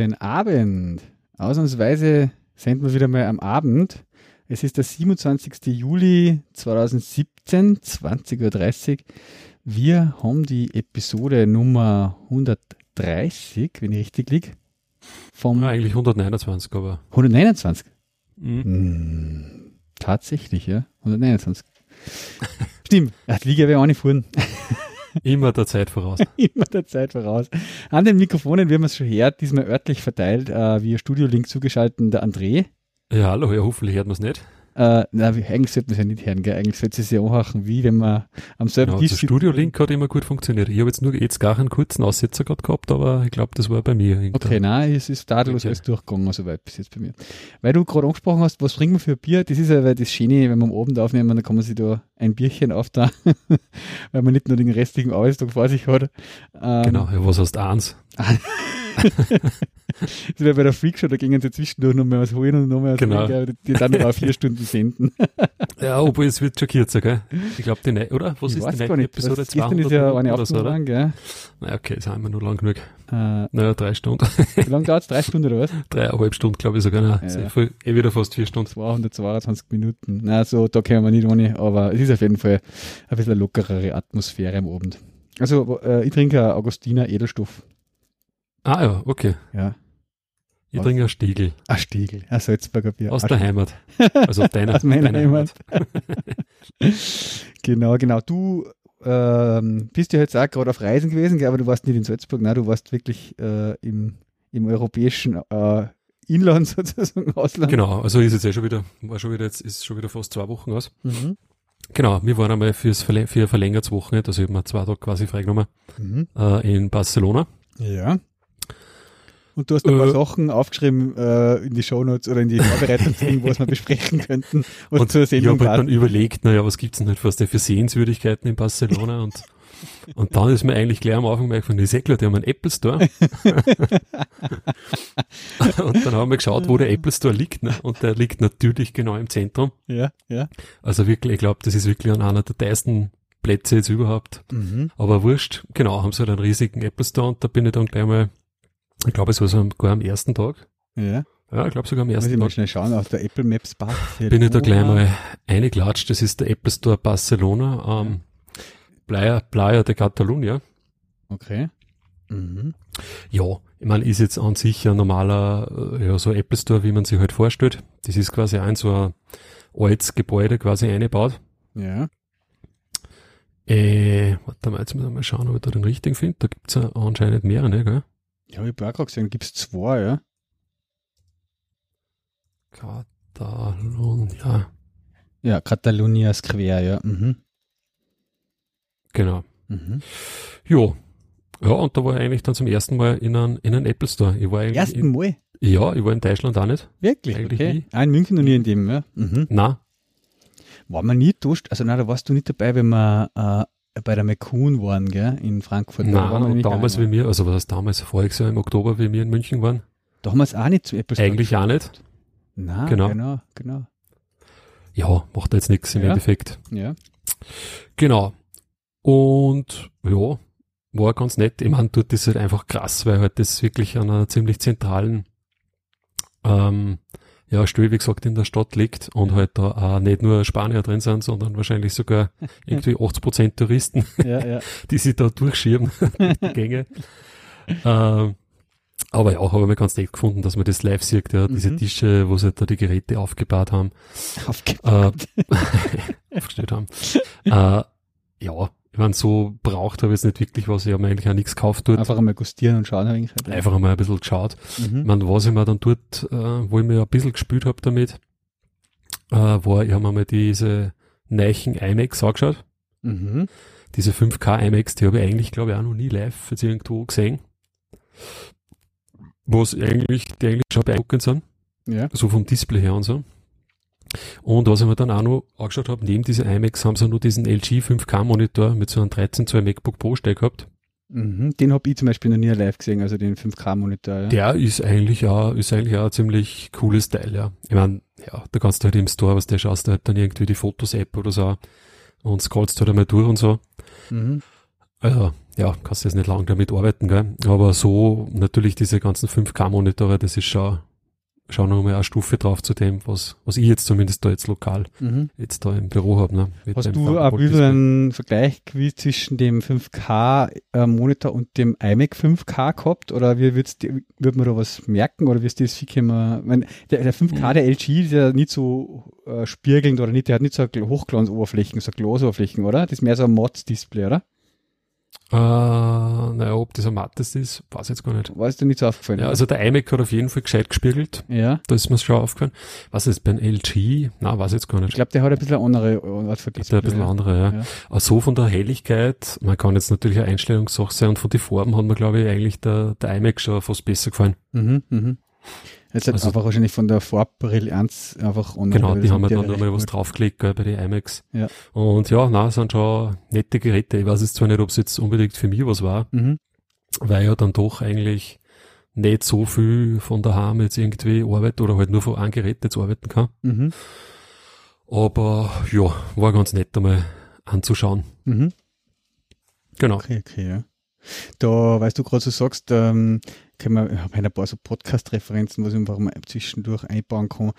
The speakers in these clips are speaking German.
Guten Abend. Ausnahmsweise senden wir wieder mal am Abend. Es ist der 27. Juli 2017, 20.30 Uhr. Wir haben die Episode Nummer 130, wenn ich richtig liege. Vom ja, eigentlich 129, aber. 129? Mhm. Hm, tatsächlich, ja. 129. Stimmt, ja, die Liga wäre auch nicht vorhin. Immer der Zeit voraus. Immer der Zeit voraus. An den Mikrofonen, wie man es schon hört, diesmal örtlich verteilt, äh, via Studio-Link zugeschaltet, der André. Ja, hallo, ja, hoffentlich hört man es nicht. Äh, na, eigentlich sollte man es ja nicht hören, gell? Eigentlich sollte es ja anhachen, wie wenn man am selben ja, Tisch Studio-Link hat immer gut funktioniert. Ich habe jetzt nur jetzt gar einen kurzen Aussetzer gerade gehabt, aber ich glaube, das war bei mir. Irgendwann. Okay, nein, es ist tadellos alles durchgegangen, soweit bis jetzt bei mir. Weil du gerade angesprochen hast, was trinken wir für Bier? Das ist ja das Schöne, wenn wir am Abend aufnehmen, dann kann man sich da ein Bierchen auftragen, weil man nicht nur den restlichen Arbeitstag vor sich hat. Ähm, genau, ja, was heißt eins? das wäre bei der Freakshow, da gingen sie zwischendurch noch mal was holen und noch mal was genau. holen, die dann noch vier Stunden senden. ja, obwohl es wird schon kürzer, gell? Ich glaube, die, ne oder? Was ich ist die neue Episode? 200 ist ja eine oder so, oder? Lang, gell? Na, okay, das haben wir nur lang genug. Äh, naja, drei Stunden. Wie lange dauert es? Drei Stunden oder was? Dreieinhalb Stunden, glaube ich sogar. Nein, ja. eh wieder fast vier Stunden. 222 Minuten. Na, so, da können wir nicht ohne, aber es ist auf jeden Fall ein bisschen eine lockerere Atmosphäre am Abend. Also, äh, ich trinke Augustiner Edelstoff. Ah ja, okay. Ja. Ich trinke ein Stiegel. Ein Stiegel, ein Salzburger Bier. Aus der Heimat. Also deiner, Aus meiner Heimat. genau, genau. Du ähm, bist ja jetzt auch gerade auf Reisen gewesen, gell, aber du warst nicht in Salzburg, nein, du warst wirklich äh, im, im europäischen äh, Inland sozusagen, Ausland. Genau, also ist jetzt eh schon wieder, war schon wieder, jetzt ist schon wieder fast zwei Wochen aus. Mhm. Genau, wir waren einmal fürs Verläng für ein verlängertes Wochenende, also ich habe mir zwei Tage quasi freigenommen, mhm. äh, in Barcelona. Ja. Und du hast ein paar äh, Sachen aufgeschrieben äh, in die Shownotes oder in die Vorbereitungen, was wir besprechen könnten. Was und zur Sendung ich habe halt dann überlegt, naja, was gibt's denn halt für, für Sehenswürdigkeiten in Barcelona und und dann ist mir eigentlich gleich am Anfang von ist eh klar, die haben einen Apple Store. und dann haben wir geschaut, wo der Apple Store liegt. Ne? Und der liegt natürlich genau im Zentrum. Ja, ja. Also wirklich, ich glaube, das ist wirklich an einer der teuersten Plätze jetzt überhaupt. Mhm. Aber wurscht, genau, haben sie halt einen riesigen Apple Store und da bin ich dann gleich mal ich glaube, es war sogar am ersten Tag. Ja. Ja, ich glaube sogar am ersten Muss ich Tag. mal schnell schauen auf der Apple Maps Barcelona. Bin ich da gleich mal eingeklatscht. Das ist der Apple Store Barcelona, ähm, Playa, Playa de Catalunya. Okay. Mhm. Ja, ich meine, ist jetzt an sich ein normaler, äh, ja, so Apple Store, wie man sich halt vorstellt. Das ist quasi ein so ein altes Gebäude quasi eingebaut. Ja. Äh, warte mal, jetzt müssen wir mal schauen, ob ich da den richtigen finde. Da gibt's ja anscheinend mehrere, gell? Ja, ich habe auch gerade gesehen, gibt es zwei, ja. Katalonia. Ja, Catalonia Square, ja. Mhm. Genau. Mhm. Jo. Ja, und da war ich eigentlich dann zum ersten Mal in einem, in einem Apple Store. Ich war eigentlich ersten in, Mal? Ja, ich war in Deutschland auch nicht. Wirklich? Eigentlich okay. nie. Ah, in München noch nie in dem, ja. Mhm. Nein. War man nie duscht? Also nein, da warst du nicht dabei, wenn wir äh, bei der McCoon waren, gell, in Frankfurt. Nein, da und damals wie wir, also was heißt damals, voriges Jahr im Oktober, wie wir in München waren. Damals auch nicht zu Apple Store Eigentlich auch nicht. Nein, genau. genau, genau. Ja, macht jetzt nichts im ja. Endeffekt. Ja. Genau. Und ja, war ganz nett. Ich meine, dort ist halt einfach krass, weil halt das wirklich an einer ziemlich zentralen ähm, ja, Stuhl, wie gesagt, in der Stadt liegt und halt da auch nicht nur Spanier drin sind, sondern wahrscheinlich sogar irgendwie 80 Prozent Touristen, ja, ja. die sich da durchschieben, die Gänge. ähm, aber ja, habe ich mir ganz nett gefunden, dass man das live sieht, ja, diese mhm. Tische, wo sie da die Geräte aufgebaut haben. Aufgebaut. Äh, aufgestellt haben. äh, ja, ich meine, so braucht habe ich jetzt nicht wirklich was, ich habe mir eigentlich auch nichts gekauft dort. Einfach einmal gustieren und schauen. Halt. Einfach einmal ein bisschen geschaut. Mhm. Ich meine, was ich mir dann dort, äh, wo ich mir ein bisschen gespielt habe damit, äh, war, ich habe mir mal diese Neichen IMAX angeschaut. Mhm. Diese 5K IMAX, die habe ich eigentlich, glaube ich, auch noch nie live jetzt irgendwo gesehen. Was eigentlich, die eigentlich schon beeindruckend sind. Ja. So vom Display her und so. Und was ich mir dann auch noch angeschaut habe, neben dieser iMacs haben sie nur diesen LG 5K Monitor mit so einem 13 Zoll MacBook Pro Steck gehabt. Mhm. Den habe ich zum Beispiel noch nie live gesehen, also den 5K-Monitor. Ja. Der ist eigentlich auch, ist eigentlich auch ein ziemlich cooles Teil, ja. Ich meine, ja, da kannst du halt im Store, was der schaust, du halt dann irgendwie die Fotos-App oder so und scrollst halt einmal durch und so. Mhm. Also, ja, kannst jetzt nicht lang damit arbeiten, gell? Aber so natürlich diese ganzen 5K-Monitore, das ist schon, schon nochmal eine Stufe drauf zu dem, was, was ich jetzt zumindest da jetzt lokal Mhm. jetzt da im Büro habe. Ne? Mit Hast du ein bisschen einen Vergleich zwischen dem 5K-Monitor und dem iMac 5K gehabt? Oder wie würd's, dir- wird man da was merken? Oder wirst du das viel immer, mein, der, der 5K, Mhm. der LG, ist ja nicht so äh, spiegelnd oder nicht, der hat nicht so Hochglanzoberflächen, so Glosoberflächen, oder? Das ist mehr so ein Mods-Display, oder? Äh, naja, ob das ein mattes ist, weiß ich jetzt gar nicht. War es dir nicht so aufgefallen? Ja, also der iMac hat auf jeden Fall gescheit gespiegelt. ja. Da ist mir schon aufgefallen. Was ist beim LG? Na, weiß ich jetzt gar Ich nicht. glaube, der hat ein bisschen eine andere Art von Der hat ein bisschen andere, ja. Ja. Aber so von der Helligkeit, man kann jetzt natürlich eine Einstellungssache sein und von den Farben hat mir, glaube ich, eigentlich der, der iMac schon fast besser gefallen. Mhm, mhm. Jetzt hat Also- einfach wahrscheinlich von der Farbbrillanz einfach andere. Genau, die haben ja dann nochmal was draufgelegt, gell, bei den iMacs. Ja. Und ja, na, sind schon nette Geräte. Ich weiß jetzt zwar nicht, ob es jetzt unbedingt für mich was war, Mhm. weil ja dann doch eigentlich nicht so viel von daheim jetzt irgendwie arbeitet oder halt nur von einem Gerät jetzt arbeiten kann. Mhm. Aber ja, war ganz nett einmal anzuschauen. Mhm. Genau. Okay, okay, ja. Da, weißt du gerade so sagst, ähm, können wir, ich habe ein paar so Podcast-Referenzen, was ich einfach mal zwischendurch einbauen kann.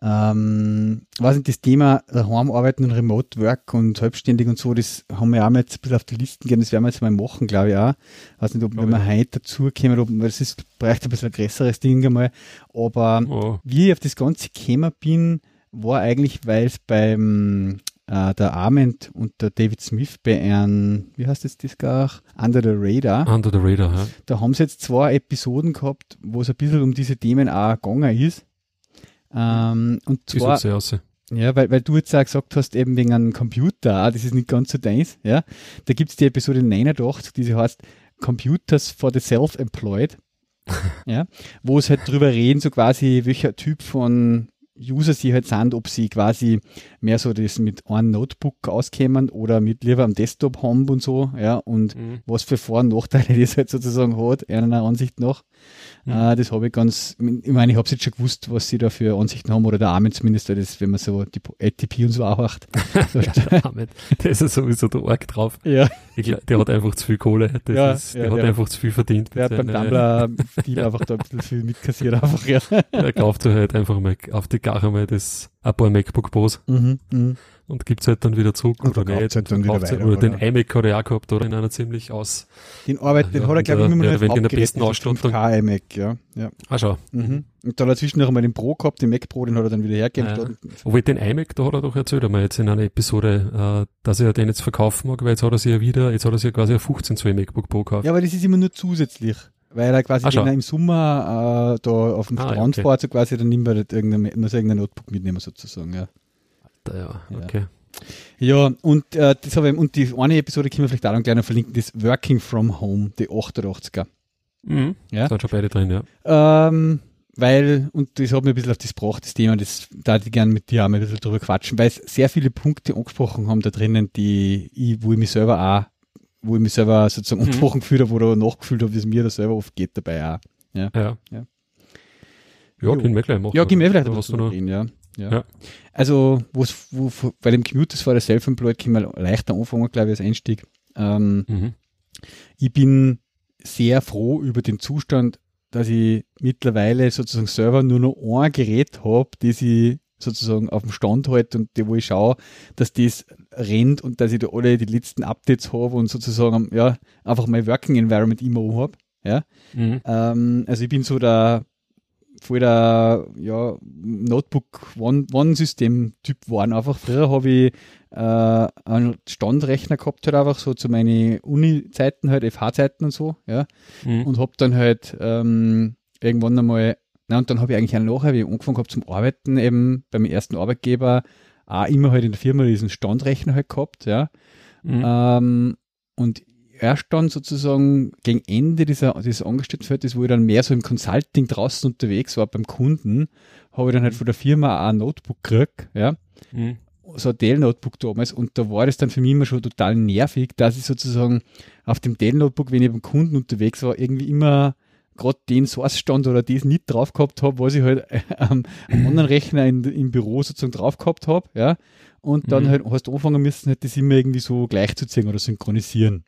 Ähm, was nicht, das Thema daheim arbeiten und Remote Work und selbstständig und so, das haben wir auch mal jetzt ein bisschen auf die Listen gegeben, das werden wir jetzt mal machen, glaube ich auch. Weiß nicht, ob wir heute dazu kommen, ob, das ist, braucht ein bisschen ein größeres Ding einmal. Aber Oh, wie ich auf das Ganze gekommen bin, war eigentlich, weil es beim äh, der Arment und der David Smith bei einem, wie heißt das das gar? Under the Radar. Under the Radar, ja. Da haben sie jetzt zwei Episoden gehabt, wo es ein bisschen um diese Themen auch gegangen ist. Ähm, und zwar, ja aus? ja, weil, weil du jetzt auch gesagt hast, eben wegen einem Computer, ah, das ist nicht ganz so deins, ja. Da gibt's die Episode 89, die sie heißt Computers for the Self-Employed, ja, wo es halt drüber reden, so quasi, welcher Typ von User sie halt sind, ob sie quasi mehr so das mit einem Notebook auskämen oder mit lieber am Desktop haben und so, ja, und Mhm. was für Vor- und Nachteile das halt sozusagen hat, einer Ansicht nach. Mhm. Äh, das habe ich ganz, ich meine, ich habe jetzt schon gewusst, was sie da für Ansichten haben, oder der Armin zumindest, das, wenn man so die ATP und so auch macht. Da Ja, der der ist ja sowieso der Arg drauf. ja, Ich glaub, der hat einfach zu viel Kohle. Das Ja, ist, ja, der hat der- einfach zu viel verdient. der hat beim seinen- Tumblr-Deal einfach da ein bisschen viel mitkassiert, einfach, ja. Er kauft halt einfach mal auf die Gache mal das, ein paar MacBook Pros Mhm, mhm. und gibt's halt dann wieder zurück Und oder nicht. halt dann wieder halt- weiter, oder den oder? iMac hat er auch gehabt, oder in einer ziemlich aus. Den Arbeit, den Ja, hat er, glaube ich, der- immer der noch wenn die abgerechnet, besten den Ausstattung- 5K iMac, ja. ja. Ah, schau. Mhm. Und dann dazwischen noch einmal den Pro gehabt, den Mac Pro, den hat er dann wieder hergegeben. Ja. Dann- Obwohl den iMac, da hat er doch erzählt einmal jetzt in einer Episode, äh, dass er den jetzt verkaufen mag, weil jetzt hat er sich ja wieder, jetzt hat er sich ja quasi ein 15 Zoll MacBook Pro gekauft. Ja, aber das ist immer nur zusätzlich. Weil er quasi, wenn er im Sommer äh, da auf dem Ah, ja, Strand okay. fährt, so quasi, dann nimmt er halt irgendein, muss er irgendein Notebook mitnehmen, sozusagen, ja. Ja, Ja. okay. Ja, und äh, das habe ich, und die eine Episode können wir vielleicht auch noch gleich noch verlinken, das Working from Home, die 88er. Mhm. Ja. Sind schon beide drin, ja. Ähm, weil, und das hat mir ein bisschen auf das gebracht, das Thema, das da ich gerne mit dir auch mal ein bisschen drüber quatschen, weil es sehr viele Punkte angesprochen haben da drinnen, die ich, wo ich mich selber auch, wo ich mich selber sozusagen Mhm. angesprochen gefühlt habe oder nachgefühlt habe, wie es mir da selber oft geht dabei auch. Ja. Ja. Ja, Jo. können wir gleich machen. Ja, gehen wir vielleicht du noch. reden, ja. ja. Ja. Also, wo's, wo, bei dem Commute, das war der Self-Employed, können wir leichter anfangen, glaube ich, als Einstieg. Ähm, Mhm. ich bin sehr froh über den Zustand, dass ich mittlerweile sozusagen selber nur noch ein Gerät habe, das ich sozusagen auf dem Stand halte und die, wo ich schaue, dass das rennt und dass ich da alle die letzten Updates habe und sozusagen ja, einfach mein Working Environment immer habe. Ja? Mhm. Ähm, also ich bin so der voll der ja, Notebook One-System-Typ geworden. Einfach früher habe ich äh, einen Standrechner gehabt, halt einfach so zu meinen Uni-Zeiten, halt FH-Zeiten und so, ja. Mhm. Und habe dann halt ähm, irgendwann einmal, na und dann habe ich eigentlich auch nachher, wie ich angefangen habe zum Arbeiten, eben beim ersten Arbeitgeber, auch immer halt in der Firma diesen Standrechner halt gehabt, ja. Mhm. Ähm, und erst dann sozusagen gegen Ende dieser, dieses Angestelltenverhältnisses, wo ich dann mehr so im Consulting draußen unterwegs war beim Kunden, habe ich dann halt von der Firma auch ein Notebook gekriegt, ja. Mhm. so ein Dell-Notebook damals und da war das dann für mich immer schon total nervig, dass ich sozusagen auf dem Dell-Notebook, wenn ich beim Kunden unterwegs war, irgendwie immer gerade den Source-Stand oder das nicht drauf gehabt habe, was ich halt ähm, am anderen Rechner in, im Büro sozusagen drauf gehabt habe, ja. Und dann mhm. halt hast du anfangen müssen, halt das immer irgendwie so gleichzuziehen oder synchronisieren.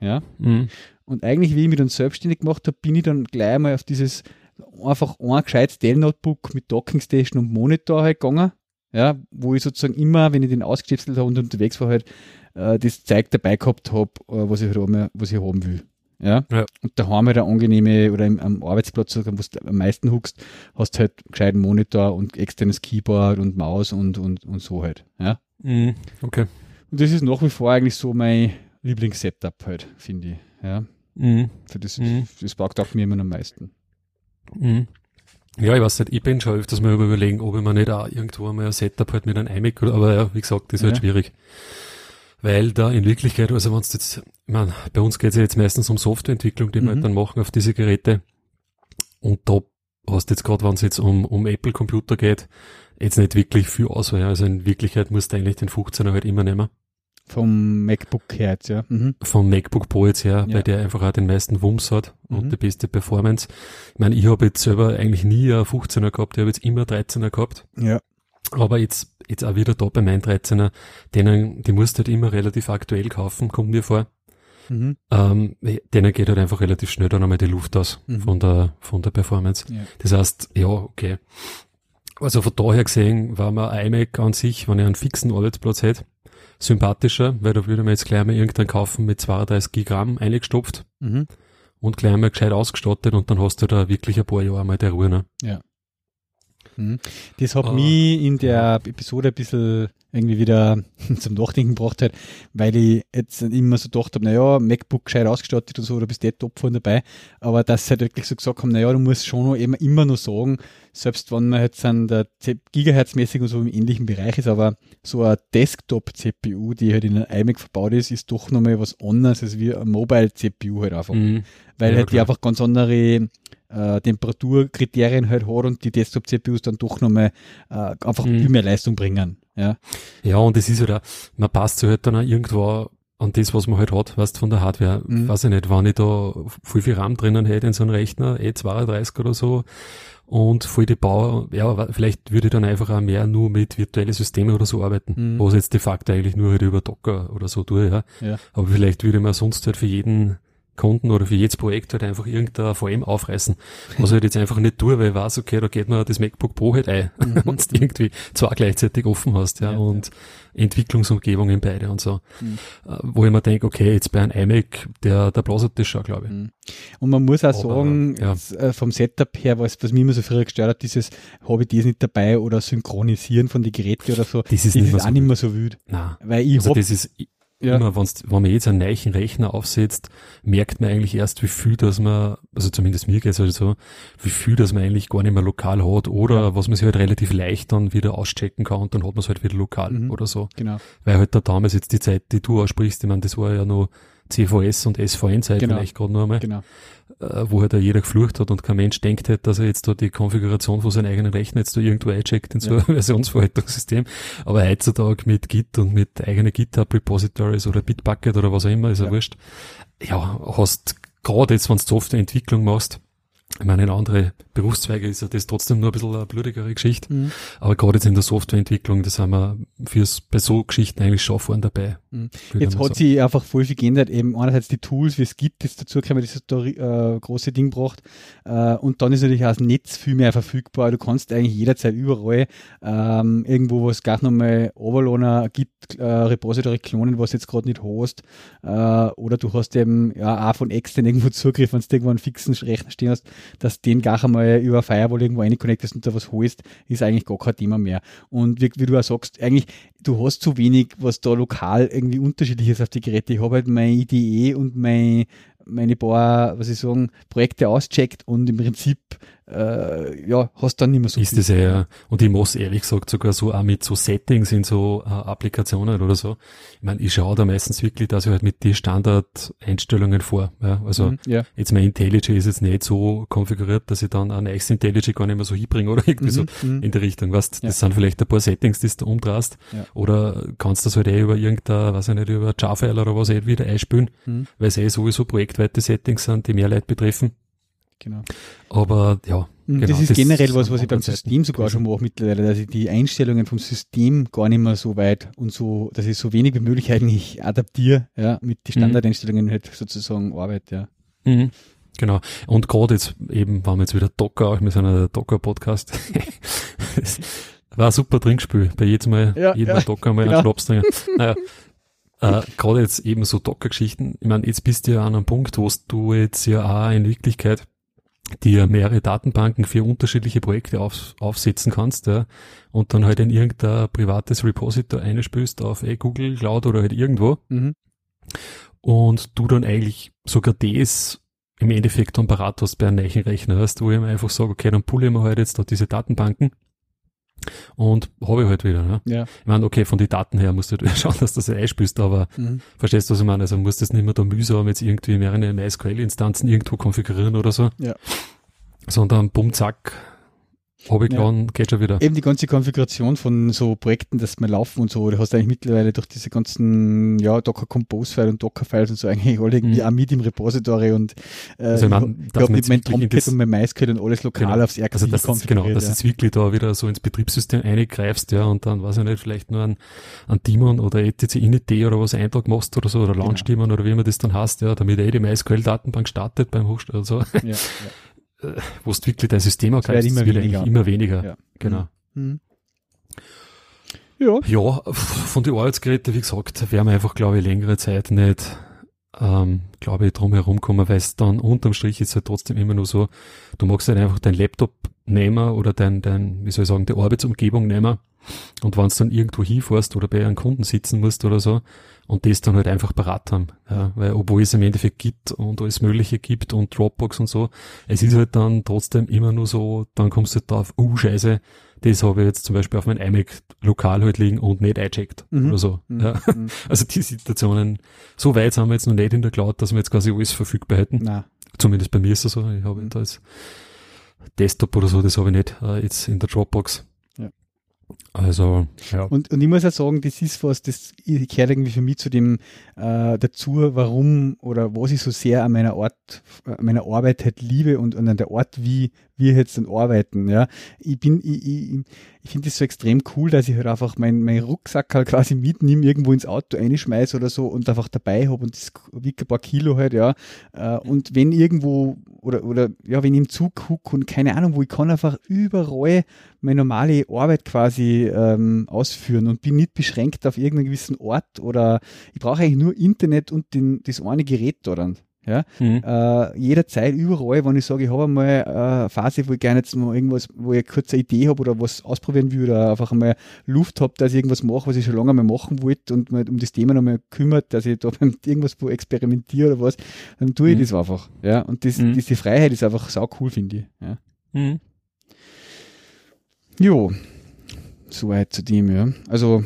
Ja. Mhm. Und eigentlich, wie ich mich dann selbstständig gemacht habe, bin ich dann gleich mal auf dieses einfach ein gescheites Dell-Notebook mit Dockingstation und Monitor halt gegangen. Ja, wo ich sozusagen immer, wenn ich den ausgestöpselt habe und unterwegs war, halt äh, das Zeug dabei gehabt habe, äh, was ich halt was ich haben will. Ja? ja. Und daheim halt eine angenehme oder im, am Arbeitsplatz, wo du am meisten huckst, hast halt gescheiten Monitor und externes Keyboard und Maus und, und, und so halt. Ja. Mhm. Okay. Und das ist nach wie vor eigentlich so mein Lieblingssetup halt, finde ich. Ja. Mhm. Also das, mhm. das packt auch mir immer am meisten. Mhm. Ja, ich weiß nicht, ich bin schon öfters mal überlegen, ob ich mir nicht auch irgendwo einmal ein Setup halt mit einem iMac, aber ja, wie gesagt, das ist halt ja. halt schwierig weil da in Wirklichkeit, also wenn es jetzt, ich meine, bei uns geht es ja jetzt meistens um Softwareentwicklung, die mhm. wir halt dann machen auf diese Geräte. Und da hast du jetzt gerade, wenn es jetzt um, um Apple-Computer geht, jetzt nicht wirklich viel Auswahl. Also in Wirklichkeit musst du eigentlich den 15er halt immer nehmen. Vom MacBook her jetzt, ja. Mhm. Vom MacBook Pro jetzt her, ja. weil der einfach auch den meisten Wumms hat mhm. und die beste Performance. Ich meine, ich habe jetzt selber eigentlich nie einen 15er gehabt, ich habe jetzt immer 13er gehabt. Ja. Aber jetzt, jetzt auch wieder da bei meinen 13er, denen, die musst du halt immer relativ aktuell kaufen, kommt mir vor. Mhm. Ähm, denen geht halt einfach relativ schnell dann einmal die Luft aus mhm. von der, von der Performance. Ja. Das heißt, ja, okay. Also von daher gesehen war mir iMac an sich, wenn ich einen fixen Arbeitsplatz hätte, sympathischer, weil da würde man jetzt gleich mal irgendeinen kaufen mit 32 Gigramm eingestopft mhm. und gleich mal gescheit ausgestattet und dann hast du da wirklich ein paar Jahre mal der Ruhe. Ne? Ja. Mhm. Das hat oh. mich in der Episode ein bisschen irgendwie wieder zum Nachdenken gebracht hat, weil ich jetzt immer so gedacht habe, naja, MacBook gescheit ausgestattet und so, da bist du eh top von dabei, aber dass sie halt wirklich so gesagt haben, naja, du musst schon noch immer, immer noch sagen, selbst wenn man jetzt an der Gigahertz-mäßig und so im ähnlichen Bereich ist, aber so eine Desktop-CPU, die halt in einem iMac verbaut ist, ist doch nochmal was anderes als wie eine Mobile-CPU halt einfach. Mhm. Weil ja, halt klar. die einfach ganz andere äh, Temperaturkriterien halt hat und die Desktop-CPUs dann doch nochmal äh, einfach mhm. viel mehr Leistung bringen. Ja, ja und es ist halt auch, man passt sich halt dann auch irgendwo an das, was man halt hat, weißt von der Hardware. Mhm. Weiß ich nicht, wenn ich da viel, viel RAM drinnen hätte in so einem Rechner, E32 oder so, und voll die Bau, ja, vielleicht würde ich dann einfach auch mehr nur mit virtuellen Systemen oder so arbeiten, mhm. wo es jetzt de facto eigentlich nur halt über Docker oder so tue, ja. ja. Aber vielleicht würde man sonst halt für jeden Kunden oder für jedes Projekt halt einfach irgendein VM aufreißen. Was ich halt jetzt einfach nicht tue, weil ich weiß, okay, da geht mir das MacBook Pro halt ein, mhm. wenn du irgendwie zwei gleichzeitig offen hast, ja, ja und ja. Entwicklungsumgebungen beide und so. Mhm. Äh, wo ich mir denke, okay, jetzt bei einem iMac, der, der blasert das schon, glaube ich. Mhm. Und man muss auch Aber, sagen, ja. Äh, vom Setup her, was, was mich immer so früher gestört hat, dieses, habe ich das nicht dabei oder synchronisieren von den Geräten oder so, das ist, das nicht ist auch so nicht mehr so wild. Nein. Weil ich also hab, das ist, ja. immer, wenn's, wenn man jetzt einen neuen Rechner aufsetzt, merkt man eigentlich erst, wie viel, dass man, also zumindest mir geht's halt so, wie viel, dass man eigentlich gar nicht mehr lokal hat oder ja. was man sich halt relativ leicht dann wieder auschecken kann und dann hat man es halt wieder lokal mhm. oder so. Genau. Weil halt da damals jetzt die Zeit, die du aussprichst, ich meine, das war ja noch CVS und SVN-Zeit genau. vielleicht gerade noch einmal, genau. äh, wo halt da jeder geflucht hat und kein Mensch denkt halt, dass er jetzt da die Konfiguration von seinem eigenen Rechner jetzt da irgendwo eincheckt in so ja. ein Versionsverwaltungssystem. Aber heutzutage mit Git und mit eigenen GitHub Repositories oder Bitbucket oder was auch immer, ist ja, ja wurscht. Ja, hast gerade jetzt, wenn du Softwareentwicklung machst, ich meine, in andere Berufszweige ist ja das trotzdem nur ein bisschen eine blutigere Geschichte. Mhm. Aber gerade jetzt in der Softwareentwicklung, das haben wir fürs, bei so Geschichten eigentlich schon vorne dabei. Mhm. Jetzt hat sich einfach voll viel geändert. Eben einerseits die Tools, wie es gibt, das dazu kann man dieses äh, große Ding braucht. Äh, und dann ist natürlich auch das Netz viel mehr verfügbar. Du kannst eigentlich jederzeit überall ähm, irgendwo, wo es gar nochmal Overloader gibt, äh, Repository klonen, was jetzt gerade nicht hast. Äh, oder du hast eben ja auch von extern irgendwo Zugriff, wenn du irgendwo einen fixen Rechner stehen hast dass den gar einmal über Firewall irgendwo reinconnectest und da was holst, ist eigentlich gar kein Thema mehr. Und wie, wie du auch sagst, eigentlich, du hast zu wenig, was da lokal irgendwie unterschiedlich ist auf die Geräte. Ich habe halt mein IDE und mein meine paar, was ich sagen, Projekte auscheckt und im Prinzip äh, ja, hast dann nicht mehr so Ist das ja, und ich muss ehrlich gesagt sogar so auch mit so Settings in so äh, Applikationen oder so. Ich meine, ich schaue da meistens wirklich, dass ich halt mit die Standard-Einstellungen vor. Ja, also Mhm, ja. jetzt mein IntelliJ ist jetzt nicht so konfiguriert, dass ich dann ein neues IntelliJ gar nicht mehr so hinbringe oder irgendwie so Mhm, mhm. in die Richtung. Weißt, das Ja. sind vielleicht ein paar Settings, die du umdrehst. Ja. Oder kannst du das halt eh über irgendein, weiß ich nicht, über Java-File oder was eh wieder einspülen, Mhm. weil es eh sowieso projektweite Settings sind, die mehr Leute betreffen. Genau. Aber ja, Mhm, Genau, das ist das generell was, was ich beim System sogar schon mache mittlerweile, dass ich die Einstellungen vom System gar nicht mehr so weit und so, dass ich so wenig wie möglich eigentlich adaptiere, ja, mit die Mhm. Standardeinstellungen halt sozusagen arbeite, ja. Mhm. Genau. Und gerade jetzt eben, waren wir jetzt wieder Docker, auch mit so einer Docker-Podcast. War ein super Trinkspiel. Bei jedem Mal, Ja, jedem ja, Mal Docker mal genau. einen Schnaps trinken. Naja. Äh, gerade jetzt eben so Docker-Geschichten. Ich meine, jetzt bist du ja an einem Punkt, wo du jetzt ja auch in Wirklichkeit dir mehrere Datenbanken für unterschiedliche Projekte auf, aufsetzen kannst, ja, und dann halt in irgendein privates Repository einspülst auf eh, Google Cloud oder halt irgendwo Mhm. und du dann eigentlich sogar das im Endeffekt dann parat hast bei einem neuen Rechner hast, wo ich mir einfach sage, okay, dann pulle ich mir halt jetzt da diese Datenbanken und habe ich halt wieder. Ne? Ja. Ich meine, okay, von den Daten her musst du halt schauen, dass du das einspielst, aber Mhm. verstehst du, was ich meine? Also musst du das nicht mehr da mühsam jetzt irgendwie mehrere MySQL-Instanzen irgendwo konfigurieren oder so, Ja. sondern bumm, zack, habe ich Ja. geht schon wieder. Eben die ganze Konfiguration von so Projekten, dass wir laufen und so, du hast eigentlich mittlerweile durch diese ganzen, ja, Docker Compose File und Docker Files und so eigentlich alle irgendwie Mhm. auch mit im Repository und äh, Also ich mein, ich man mit meinem Tomcat und meinem MySQL und alles lokal Genau. aufs RKI Also das, ist- genau, dass ja. du jetzt wirklich da wieder so ins Betriebssystem eingreifst, ja, und dann, weiß ich nicht, vielleicht nur ein, ein Daemon oder etc init oder was Eintrag machst oder so, oder Genau. Launch Daemon oder wie man das dann hast, ja, damit eh die MySQL-Datenbank startet beim Hochstellen, also, ja, ja. wo du wirklich dein System wird ergreifst, immer wird weniger. immer weniger. Ja. Genau. Mhm. Ja. Ja, f- von den Arbeitsgeräten, wie gesagt, werden wir einfach, glaube ich, längere Zeit nicht, ähm, glaube ich, drum herum kommen, weil es dann unterm Strich ist halt trotzdem immer nur so, du magst halt einfach dein Laptop nehmen oder dein, dein, wie soll ich sagen, die Arbeitsumgebung nehmen und wenn du dann irgendwo hinfährst oder bei einem Kunden sitzen musst oder so und das dann halt einfach parat haben, ja, weil obwohl es im Endeffekt gibt und alles Mögliche gibt und Dropbox und so, es ist halt dann trotzdem immer nur so, dann kommst du halt drauf, uh, scheiße, das habe ich jetzt zum Beispiel auf mein iMac lokal halt liegen und nicht eingecheckt Mhm. oder so. Mhm. Ja. Mhm. Also die Situationen, so weit sind wir jetzt noch nicht in der Cloud, dass wir jetzt quasi alles verfügbar hätten. Na, Zumindest bei mir ist es so. Ich habe Mhm. da als Desktop oder so, das habe ich nicht äh, jetzt in der Dropbox. Ja. Also, ja. Und, und ich muss auch sagen, das ist was, das gehört irgendwie für mich zu dem äh, dazu, warum oder was ich so sehr an meiner Art, an meiner Arbeit halt liebe und, und an der Art, wie wir jetzt dann arbeiten. Ja, ich bin, ich, ich, ich finde das so extrem cool, dass ich halt einfach meinen mein Rucksack halt quasi mitnehme, irgendwo ins Auto einschmeiße oder so und einfach dabei habe und das wiegt ein paar Kilo halt, ja. Äh, und wenn irgendwo oder, oder ja, wenn ich im Zug gucke und keine Ahnung, wo ich kann einfach überall meine normale Arbeit quasi ähm, ausführen und bin nicht beschränkt auf irgendeinen gewissen Ort oder ich brauche eigentlich nur Internet und den, das eine Gerät da dann. Ja, Mhm. äh, jederzeit, überall, wenn ich sage, ich habe einmal äh, eine Phase, wo ich gerne jetzt mal irgendwas, wo ich eine kurze Idee habe oder was ausprobieren will oder einfach einmal Luft habe, dass ich irgendwas mache, was ich schon lange mal machen wollte und mich um das Thema nochmal kümmert, dass ich da irgendwas experimentiere oder was, dann tue ich Mhm. das einfach. Ja, und das, Mhm. diese Freiheit ist einfach sau cool, finde ich. Ja. Mhm. Jo, soweit zu dem, ja. Also,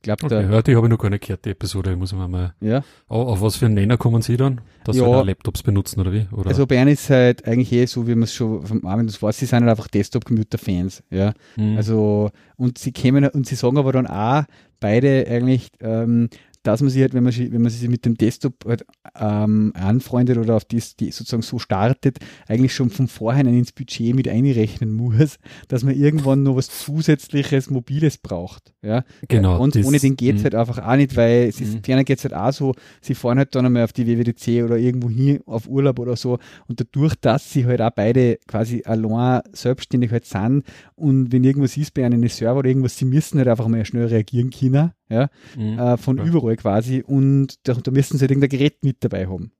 ich glaube, Okay, habe ich noch gar nicht gehört, die Episode. Muss man mal, ja. auf, auf was für einen Nenner kommen Sie dann? Dass Ja. Sie halt Laptops benutzen oder wie? Oder? Also bei ihnen ist halt eigentlich eh so, wie man es schon vom Armin das weiß, sie sind halt einfach Desktop-Computer-Fans, ja. Mhm. Also, und sie kämen, und sie sagen aber dann auch beide eigentlich, ähm, dass man sich halt, wenn man, sich- wenn man sich mit dem Desktop halt, ähm, anfreundet oder auf das die sozusagen so startet, eigentlich schon von vornherein ins Budget mit einrechnen muss, dass man irgendwann noch was zusätzliches Mobiles braucht. Ja? genau. Und das- ohne den geht's mhm. halt einfach auch nicht, weil es ist, Mhm. ferner geht's halt auch so, sie fahren halt dann einmal auf die WWDC oder irgendwo hin auf Urlaub oder so und dadurch, dass sie halt auch beide quasi allein selbstständig halt sind und wenn irgendwas ist bei einem Server oder irgendwas, sie müssen halt einfach mal schnell reagieren können, ja, Mhm. äh, von Ja. überall quasi und da, da müssen sie halt irgendein Gerät mit dabei haben.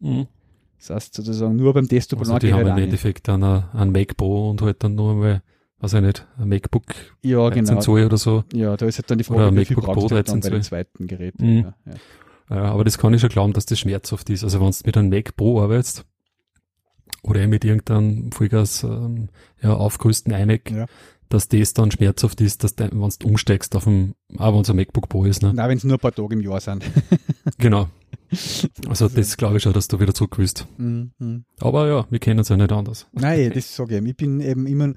Mhm. Das heißt sozusagen nur beim Desktop Also die haben halt im. Endeffekt dann ein, Mac Pro und halt dann nur einmal, weiß ich nicht, ein MacBook Ja, 13 genau. Zoll oder so. Ja, da ist halt dann die Oder Frage, wie viel brauchst Pro du halt dann 13 bei Zoll. zweiten Gerät. Mhm. Ja, ja. Ja, aber das kann ich schon glauben, dass das schmerzhaft ist. Also wenn du mit einem Mac Pro arbeitest oder mit irgendeinem Vollgas ähm, ja, aufgerüsten iMac, ja. Dass das dann schmerzhaft ist, dass du, wenn du umsteigst auf dem, auch wenn es ein MacBook Pro ist. Ne? Nein, wenn es nur ein paar Tage im Jahr sind. genau. Also das glaube ich schon, dass du wieder zurück willst. Mhm. Aber ja, wir kennen es ja nicht anders. Nein, das sage ich. Ich bin eben immer,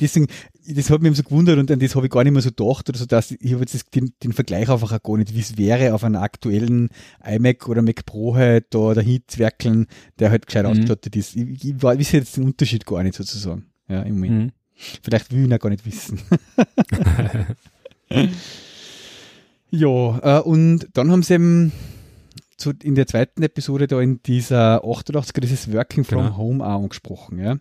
deswegen, das hat mich eben so gewundert und an das habe ich gar nicht mehr so gedacht oder so, dass ich habe jetzt den, den Vergleich einfach auch gar nicht, wie es wäre, auf einem aktuellen iMac oder Mac Pro halt da dahin zu werkeln, der halt gescheit mhm. ausgestattet ist. Ich, ich weiß jetzt den Unterschied gar nicht sozusagen. Ja, im Moment. Mhm. Vielleicht will ich ihn gar nicht wissen. ja, äh, und dann haben sie eben zu, in der zweiten Episode da in dieser 88er dieses Working from genau. Home auch angesprochen. Ja?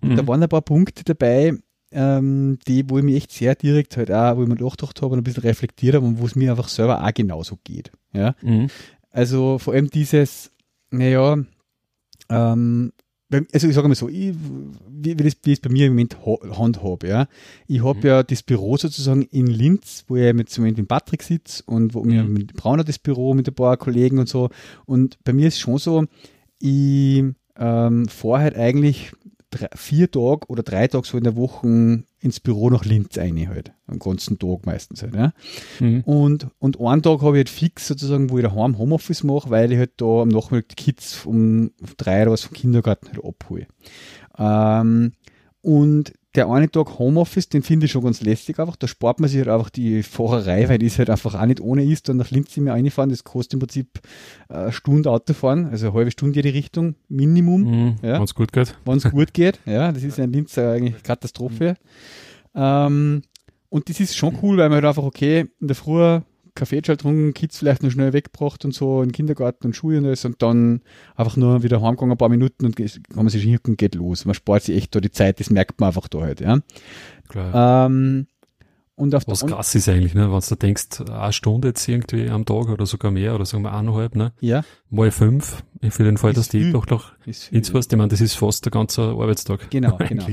Und mhm. da waren ein paar Punkte dabei, ähm, die, wo ich mich echt sehr direkt halt auch, wo ich mir gedacht habe und ein bisschen reflektiert habe und wo es mir einfach selber auch genauso geht. Ja? Mhm. Also vor allem dieses, naja, ähm, also ich sage mal so, ich, wie, wie, das, wie ich es bei mir im Moment handhabe, ja. Ich habe mhm. ja das Büro sozusagen in Linz, wo ich mit zum Beispiel mit Patrick sitze und wo mhm. mit Brauner das Büro mit ein paar Kollegen und so. Und bei mir ist schon so, ich ähm, fahre halt eigentlich drei, vier Tage oder drei Tage so in der Woche ins Büro nach Linz eine halt. Am ganzen Tag meistens halt. Ja. Mhm. Und, und einen Tag habe ich halt fix sozusagen, wo ich daheim Homeoffice mache, weil ich halt da am Nachmittag die Kids um drei oder was vom Kindergarten halt abhole. Ähm, und der eine Tag Homeoffice, den finde ich schon ganz lästig einfach. Da spart man sich halt einfach die Fahrerei, weil das halt einfach auch nicht ohne ist. Dann nach Linz immer einfahren, das kostet im Prinzip äh, eine Stunde Autofahren, also eine halbe Stunde jede Richtung, Minimum. Mhm, ja. Wenn es gut geht. Wenn es gut geht, ja. Das ist ja in Linz eigentlich Katastrophe. Mhm. Ähm, und das ist schon cool, weil man halt einfach, okay, in der Früh Kaffee getrunken, Kids vielleicht noch schnell weggebracht und so in Kindergarten und Schule und alles und dann einfach nur wieder heimgegangen, ein paar Minuten und kann man sich hinken und geht los. Man spart sich echt da die Zeit, das merkt man einfach da halt, ja. Klar. Ähm, und auf Was krass ist eigentlich, ne? wenn du denkst, eine Stunde jetzt irgendwie am Tag oder sogar mehr oder sagen wir eineinhalb, ne? Ja. Mal fünf, für den Fall, ist dass die doch noch ins was, ich meine, das ist fast der ganze Arbeitstag. Genau, genau.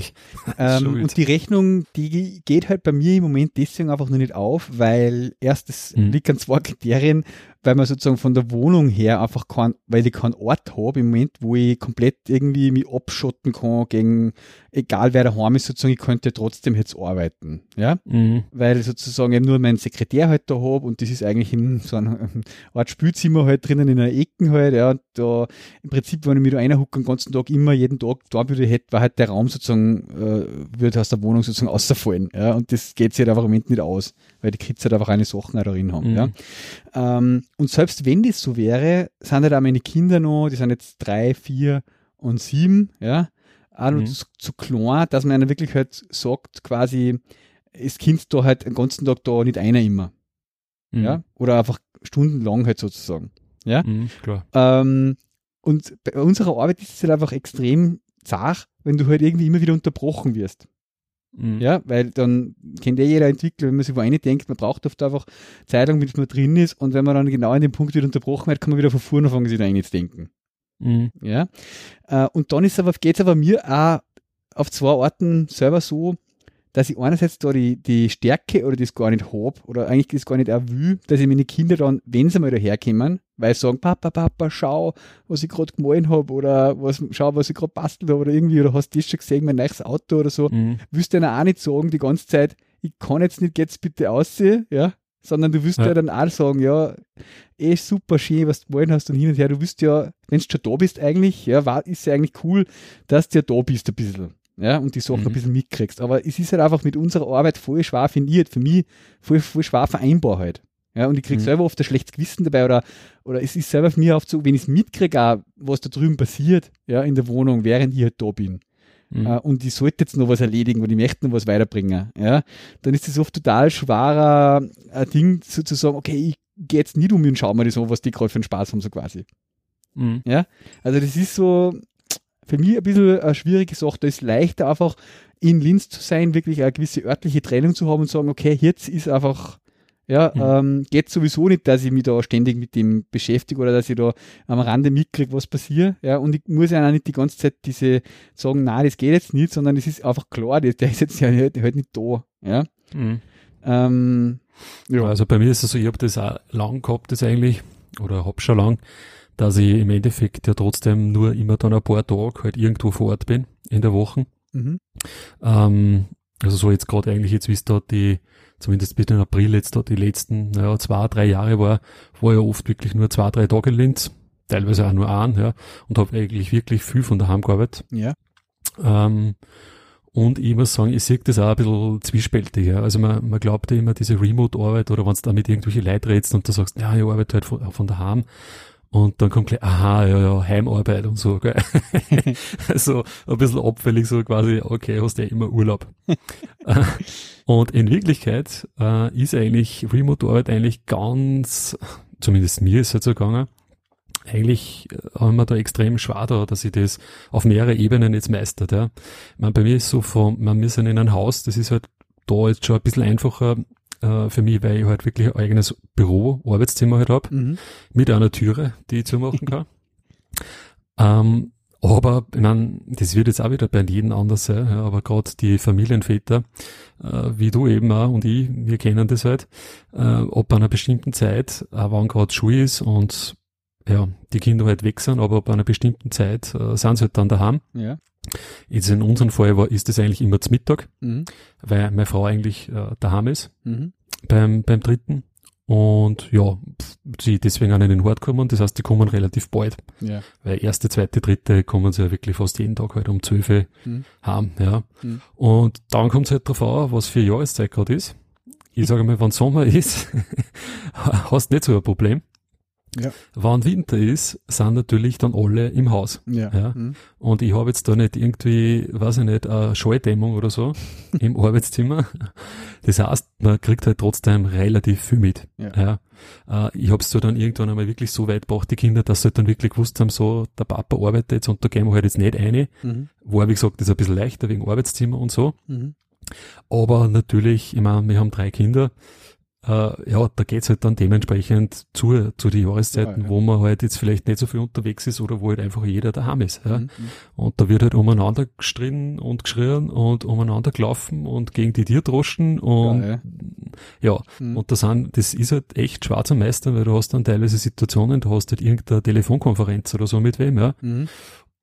ähm, und die Rechnung, die geht halt bei mir im Moment deswegen einfach nur nicht auf, weil erstes mhm. liegt an zwei Kriterien weil man sozusagen von der Wohnung her einfach kein, weil ich keinen Ort habe im Moment, wo ich komplett irgendwie mich abschotten kann gegen, egal wer daheim ist, sozusagen, ich könnte trotzdem jetzt arbeiten, ja, mhm. weil ich sozusagen eben nur meinen Sekretär halt da habe und das ist eigentlich in so einem Art Spülzimmer halt drinnen in einer Ecke halt, ja, und da im Prinzip, wenn ich mich da einhucke den ganzen Tag immer jeden Tag da würde hätte, war halt der Raum sozusagen, äh, würde aus der Wohnung sozusagen außerfallen, ja, und das geht sich halt einfach im Moment nicht aus, weil die Kids halt einfach eine Sachen auch darin haben, mhm. ja. Ähm, und selbst wenn das so wäre, sind halt auch meine Kinder noch, die sind jetzt drei, vier und sieben, ja, auch noch mhm. zu, zu klein, dass man wirklich halt sagt, quasi, das Kind da halt den ganzen Tag da nicht einer immer. Mhm. Ja, oder einfach stundenlang halt sozusagen. Ja, mhm, klar. Ähm, und bei unserer Arbeit ist es halt einfach extrem zart, wenn du halt irgendwie immer wieder unterbrochen wirst. Mhm. Ja, weil dann kennt ja jeder Entwickler, wenn man sich wo denkt, man braucht oft einfach Zeit lang, bis man drin ist und wenn man dann genau an dem Punkt wieder unterbrochen wird, kann man wieder von vorne anfangen, sich da einzudenken. Mhm. Ja, äh, und dann ist aber, geht es aber mir auch auf zwei Orten selber so, dass ich einerseits da die, die Stärke oder das gar nicht habe oder eigentlich das gar nicht auch will, dass ich meine Kinder dann, wenn sie mal daherkommen, weil sie sagen, Papa, Papa, schau, was ich gerade gemahlen habe oder was, schau, was ich gerade bastelt habe oder irgendwie, oder hast du das schon gesehen, mein neues Auto oder so, mhm. willst du dann auch nicht sagen die ganze Zeit, ich kann jetzt nicht, geht's bitte aussehen, ja, sondern du wirst ja. ja. dann auch sagen, ja, eh super schön, was du wollen hast und hin und her. Du wirst ja, wenn du schon da bist eigentlich, ja, war, ist ja eigentlich cool, dass du ja da bist ein bisschen ja, und die Sachen mhm. ein bisschen mitkriegst. Aber es ist halt einfach mit unserer Arbeit voll schwer findiert, für mich voll, voll schwer vereinbar halt. Ja, und ich krieg mhm. selber oft ein schlechtes Gewissen dabei oder, oder es ist selber für mich oft so, wenn ich es mitkriege, was da drüben passiert, ja, in der Wohnung, während ich halt da bin. Mhm. Uh, und ich sollte jetzt noch was erledigen und ich möchte noch was weiterbringen, ja, dann ist es oft total schwerer, ein Ding sozusagen, okay, ich gehe jetzt nicht um und schau mir das an, was die gerade für einen Spaß haben, so quasi. Mhm. Ja, also das ist so, für mich ein bisschen eine schwierige Sache. Da ist leichter einfach in Linz zu sein, wirklich eine gewisse örtliche Trennung zu haben und sagen, okay, jetzt ist einfach, ja, mhm. ähm, geht sowieso nicht, dass ich mich da ständig mit dem beschäftige oder dass ich da am Rande mitkriege, was passiert. Ja, und ich muss ja auch nicht die ganze Zeit diese sagen, nein, das geht jetzt nicht, sondern es ist einfach klar, der, der ist jetzt ja halt, halt nicht da. Ja. Mhm. Ähm, ja. Also bei mir ist es so, ich habe das auch lang gehabt, das eigentlich oder hab schon lang, dass ich im Endeffekt ja trotzdem nur immer dann ein paar Tage halt irgendwo vor Ort bin in der Woche. Mhm. Ähm, also so jetzt gerade eigentlich jetzt, wie es da die, zumindest bis in April jetzt da die letzten, naja, zwei, drei Jahre war, war ja oft wirklich nur zwei, drei Tage in Linz, teilweise auch nur einen, ja, und habe eigentlich wirklich viel von daheim gearbeitet. Ja. Ähm, und ich muss sagen, ich sehe das auch ein bisschen zwiespältig. Ja. Also man, man glaubt ja immer, diese Remote-Arbeit oder wenn du da mit irgendwelche Leute redest und du sagst, ja, ich arbeite halt von, von daheim. Und dann kommt gleich, aha, ja, ja, Heimarbeit und so, gell. so ein bisschen abfällig, so quasi, okay, hast ja immer Urlaub. und in Wirklichkeit äh, ist eigentlich Remote-Arbeit eigentlich ganz, zumindest mir ist es halt so gegangen, eigentlich äh, haben wir da extrem schwer da, dass ich das auf mehrere Ebenen jetzt meistert. Ja. Ich meine, bei mir ist so von, wir sind in einem Haus, das ist halt da jetzt schon ein bisschen einfacher äh, für mich, weil ich halt wirklich ein eigenes Büro, Arbeitszimmer halt habe, mhm. mit einer Türe, die ich zumachen kann. ähm, aber ich meine, das wird jetzt auch wieder bei jedem anders sein, ja, aber gerade die Familienväter, äh, wie du eben auch und ich, wir kennen das halt, äh, ab einer bestimmten Zeit, auch wenn gerade Schule ist und ja, die Kinder halt weg sind, aber bei einer bestimmten Zeit äh, sind sie halt dann daheim. Ja. Jetzt in unserem Fall war, ist das eigentlich immer zum Mittag, mhm. weil meine Frau eigentlich äh, daheim ist mhm. beim, beim dritten. Und ja, sie deswegen auch nicht in den Hort kommen. Das heißt, die kommen relativ bald. Ja. Weil erste, zweite, dritte kommen sie ja wirklich fast jeden Tag halt um zwölf mhm. heim. Ja. Mhm. Und dann kommt es halt drauf an, was für Jahreszeit gerade ist. Ich sage mal, wenn Sommer ist, hast nicht so ein Problem. Ja. Wenn Winter ist, sind natürlich dann alle im Haus. Ja. ja? Mhm. Und ich habe jetzt da nicht irgendwie, weiß ich nicht, eine Schalldämmung oder so im Arbeitszimmer. Das heißt, man kriegt halt trotzdem relativ viel mit. Ja. ja? Äh, ich habe es so dann irgendwann einmal wirklich so weit gebracht, die Kinder, dass sie halt dann wirklich gewusst haben, so, der Papa arbeitet jetzt und da gehen wir halt jetzt nicht eine. Mhm. War, wie gesagt, das ist ein bisschen leichter wegen Arbeitszimmer und so. Mhm. Aber natürlich, ich meine, wir haben drei Kinder äh, ja, da geht's halt dann dementsprechend zu, zu den Jahreszeiten, ja, ja. wo man halt jetzt vielleicht nicht so viel unterwegs ist oder wo halt einfach jeder daheim ist. Ja. Mhm. Und da wird halt umeinander gestritten und geschrien und umeinander gelaufen und gegen die Tierdroschen und ja. Mhm. und da sind, das ist halt echt schwer zu meistern, weil du hast dann teilweise Situationen, du hast halt irgendeine Telefonkonferenz oder so mit wem, ja. Mhm.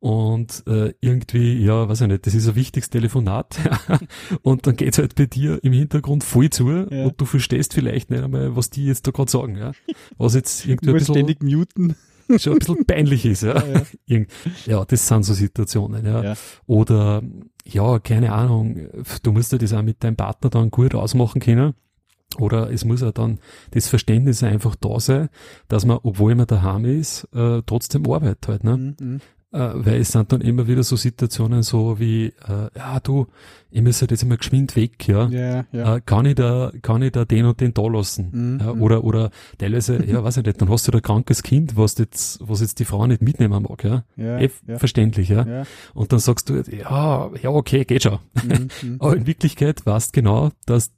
Und äh, irgendwie, ja, weiß ich nicht, das ist ein wichtiges Telefonat. und dann geht's halt bei dir im Hintergrund voll zu ja. und du verstehst vielleicht nicht einmal, was die jetzt da gerade sagen. Ja? Was jetzt irgendwie ein bisschen, ständig muten. schon ein bisschen peinlich ist. Ja? Ja, ja. das sind so Situationen. Ja. ja. Oder, ja, keine Ahnung, du musst ja das auch mit deinem Partner dann gut ausmachen können. Oder es muss ja dann das Verständnis einfach da sein, dass man, obwohl man daheim ist, äh, trotzdem arbeitet halt. Ne? Mhm. Äh, weil es sind dann immer wieder so Situationen so wie, äh, ja du, ich muss halt jetzt mal geschwind weg, ja. ja, ja. Äh, kann ich da, kann ich da den und den da lassen? Mhm. Ja, oder, oder teilweise, ja, weiß ich nicht, dann hast du da ein krankes Kind, was jetzt, was jetzt die Frau nicht mitnehmen mag, ja. ja, eh. Verständlich, ja? Und dann sagst du, ja, ja, okay, geht schon. Mhm. Aber in Wirklichkeit weißt genau, dass,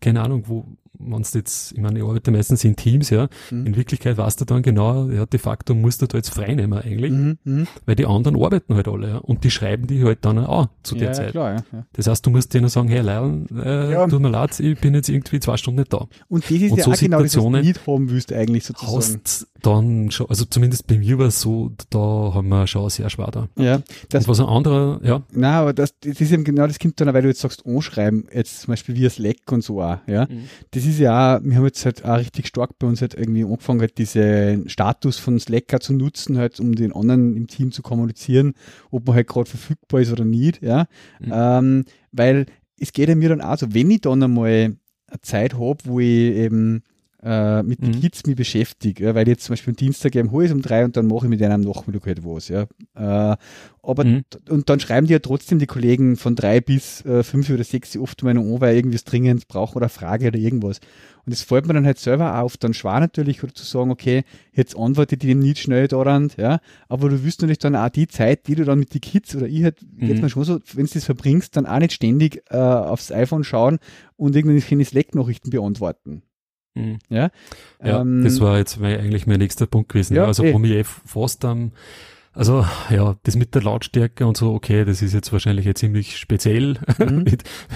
keine Ahnung, wo, wenn du jetzt, ich meine, ich arbeite meistens in Teams, ja, mhm. in Wirklichkeit weißt du dann genau, ja, de facto musst du da jetzt frei nehmen eigentlich, mhm, mhm. weil die anderen arbeiten halt alle, ja, und die schreiben die halt dann auch zu der ja, Zeit. Klar, ja, ja. Das heißt, du musst denen sagen, hey Leil, äh, ja. tut mir leid, ich bin jetzt irgendwie zwei Stunden nicht da. Und das ist und ja so auch genau das, was du nicht haben willst eigentlich sozusagen. Hast dann schon, also zumindest bei mir war es so, da haben wir schon sehr schwer da. Ja. Das, und was ein anderer, ja. Nein, aber das, das ist eben genau, das kommt dann, weil du jetzt sagst, anschreiben, jetzt zum Beispiel via Slack und so auch, ja. Mhm. Das ist ja auch, wir haben jetzt halt auch richtig stark bei uns halt irgendwie angefangen, halt diesen Status von Slack zu nutzen, halt, um den anderen im Team zu kommunizieren, ob man halt gerade verfügbar ist oder nicht, ja. Mhm. Ähm, weil es geht ja mir dann auch so, wenn ich dann einmal eine Zeit habe, wo ich eben äh, mit den mhm. Kids mich beschäftige, ja, weil ich jetzt zum Beispiel am Dienstag eben hole ich um drei und dann mache ich mit einem am Nachmittag halt was, ja. Äh, aber mhm. und dann schreiben die ja trotzdem die Kollegen von drei bis äh, fünf oder sechs oft mal an, weil irgendwie es dringend brauchen oder Frage oder irgendwas. Und es fällt mir dann halt selber auf, dann schwer natürlich oder zu sagen, okay, jetzt antwortet die dem nicht schnell daran, ja, aber du wirst natürlich dann auch die Zeit, die du dann mit den Kids oder ich halt, mhm. jetzt mal schon so, wenn du das verbringst, dann auch nicht ständig äh, aufs iPhone schauen und irgendwelche Slack-Nachrichten beantworten. Mhm. Ja, ja ähm, das war jetzt eigentlich mein nächster Punkt gewesen. Ja, also wo mich fast am Also ja, das mit der Lautstärke und so, okay, das ist jetzt wahrscheinlich jetzt ziemlich speziell. Mhm.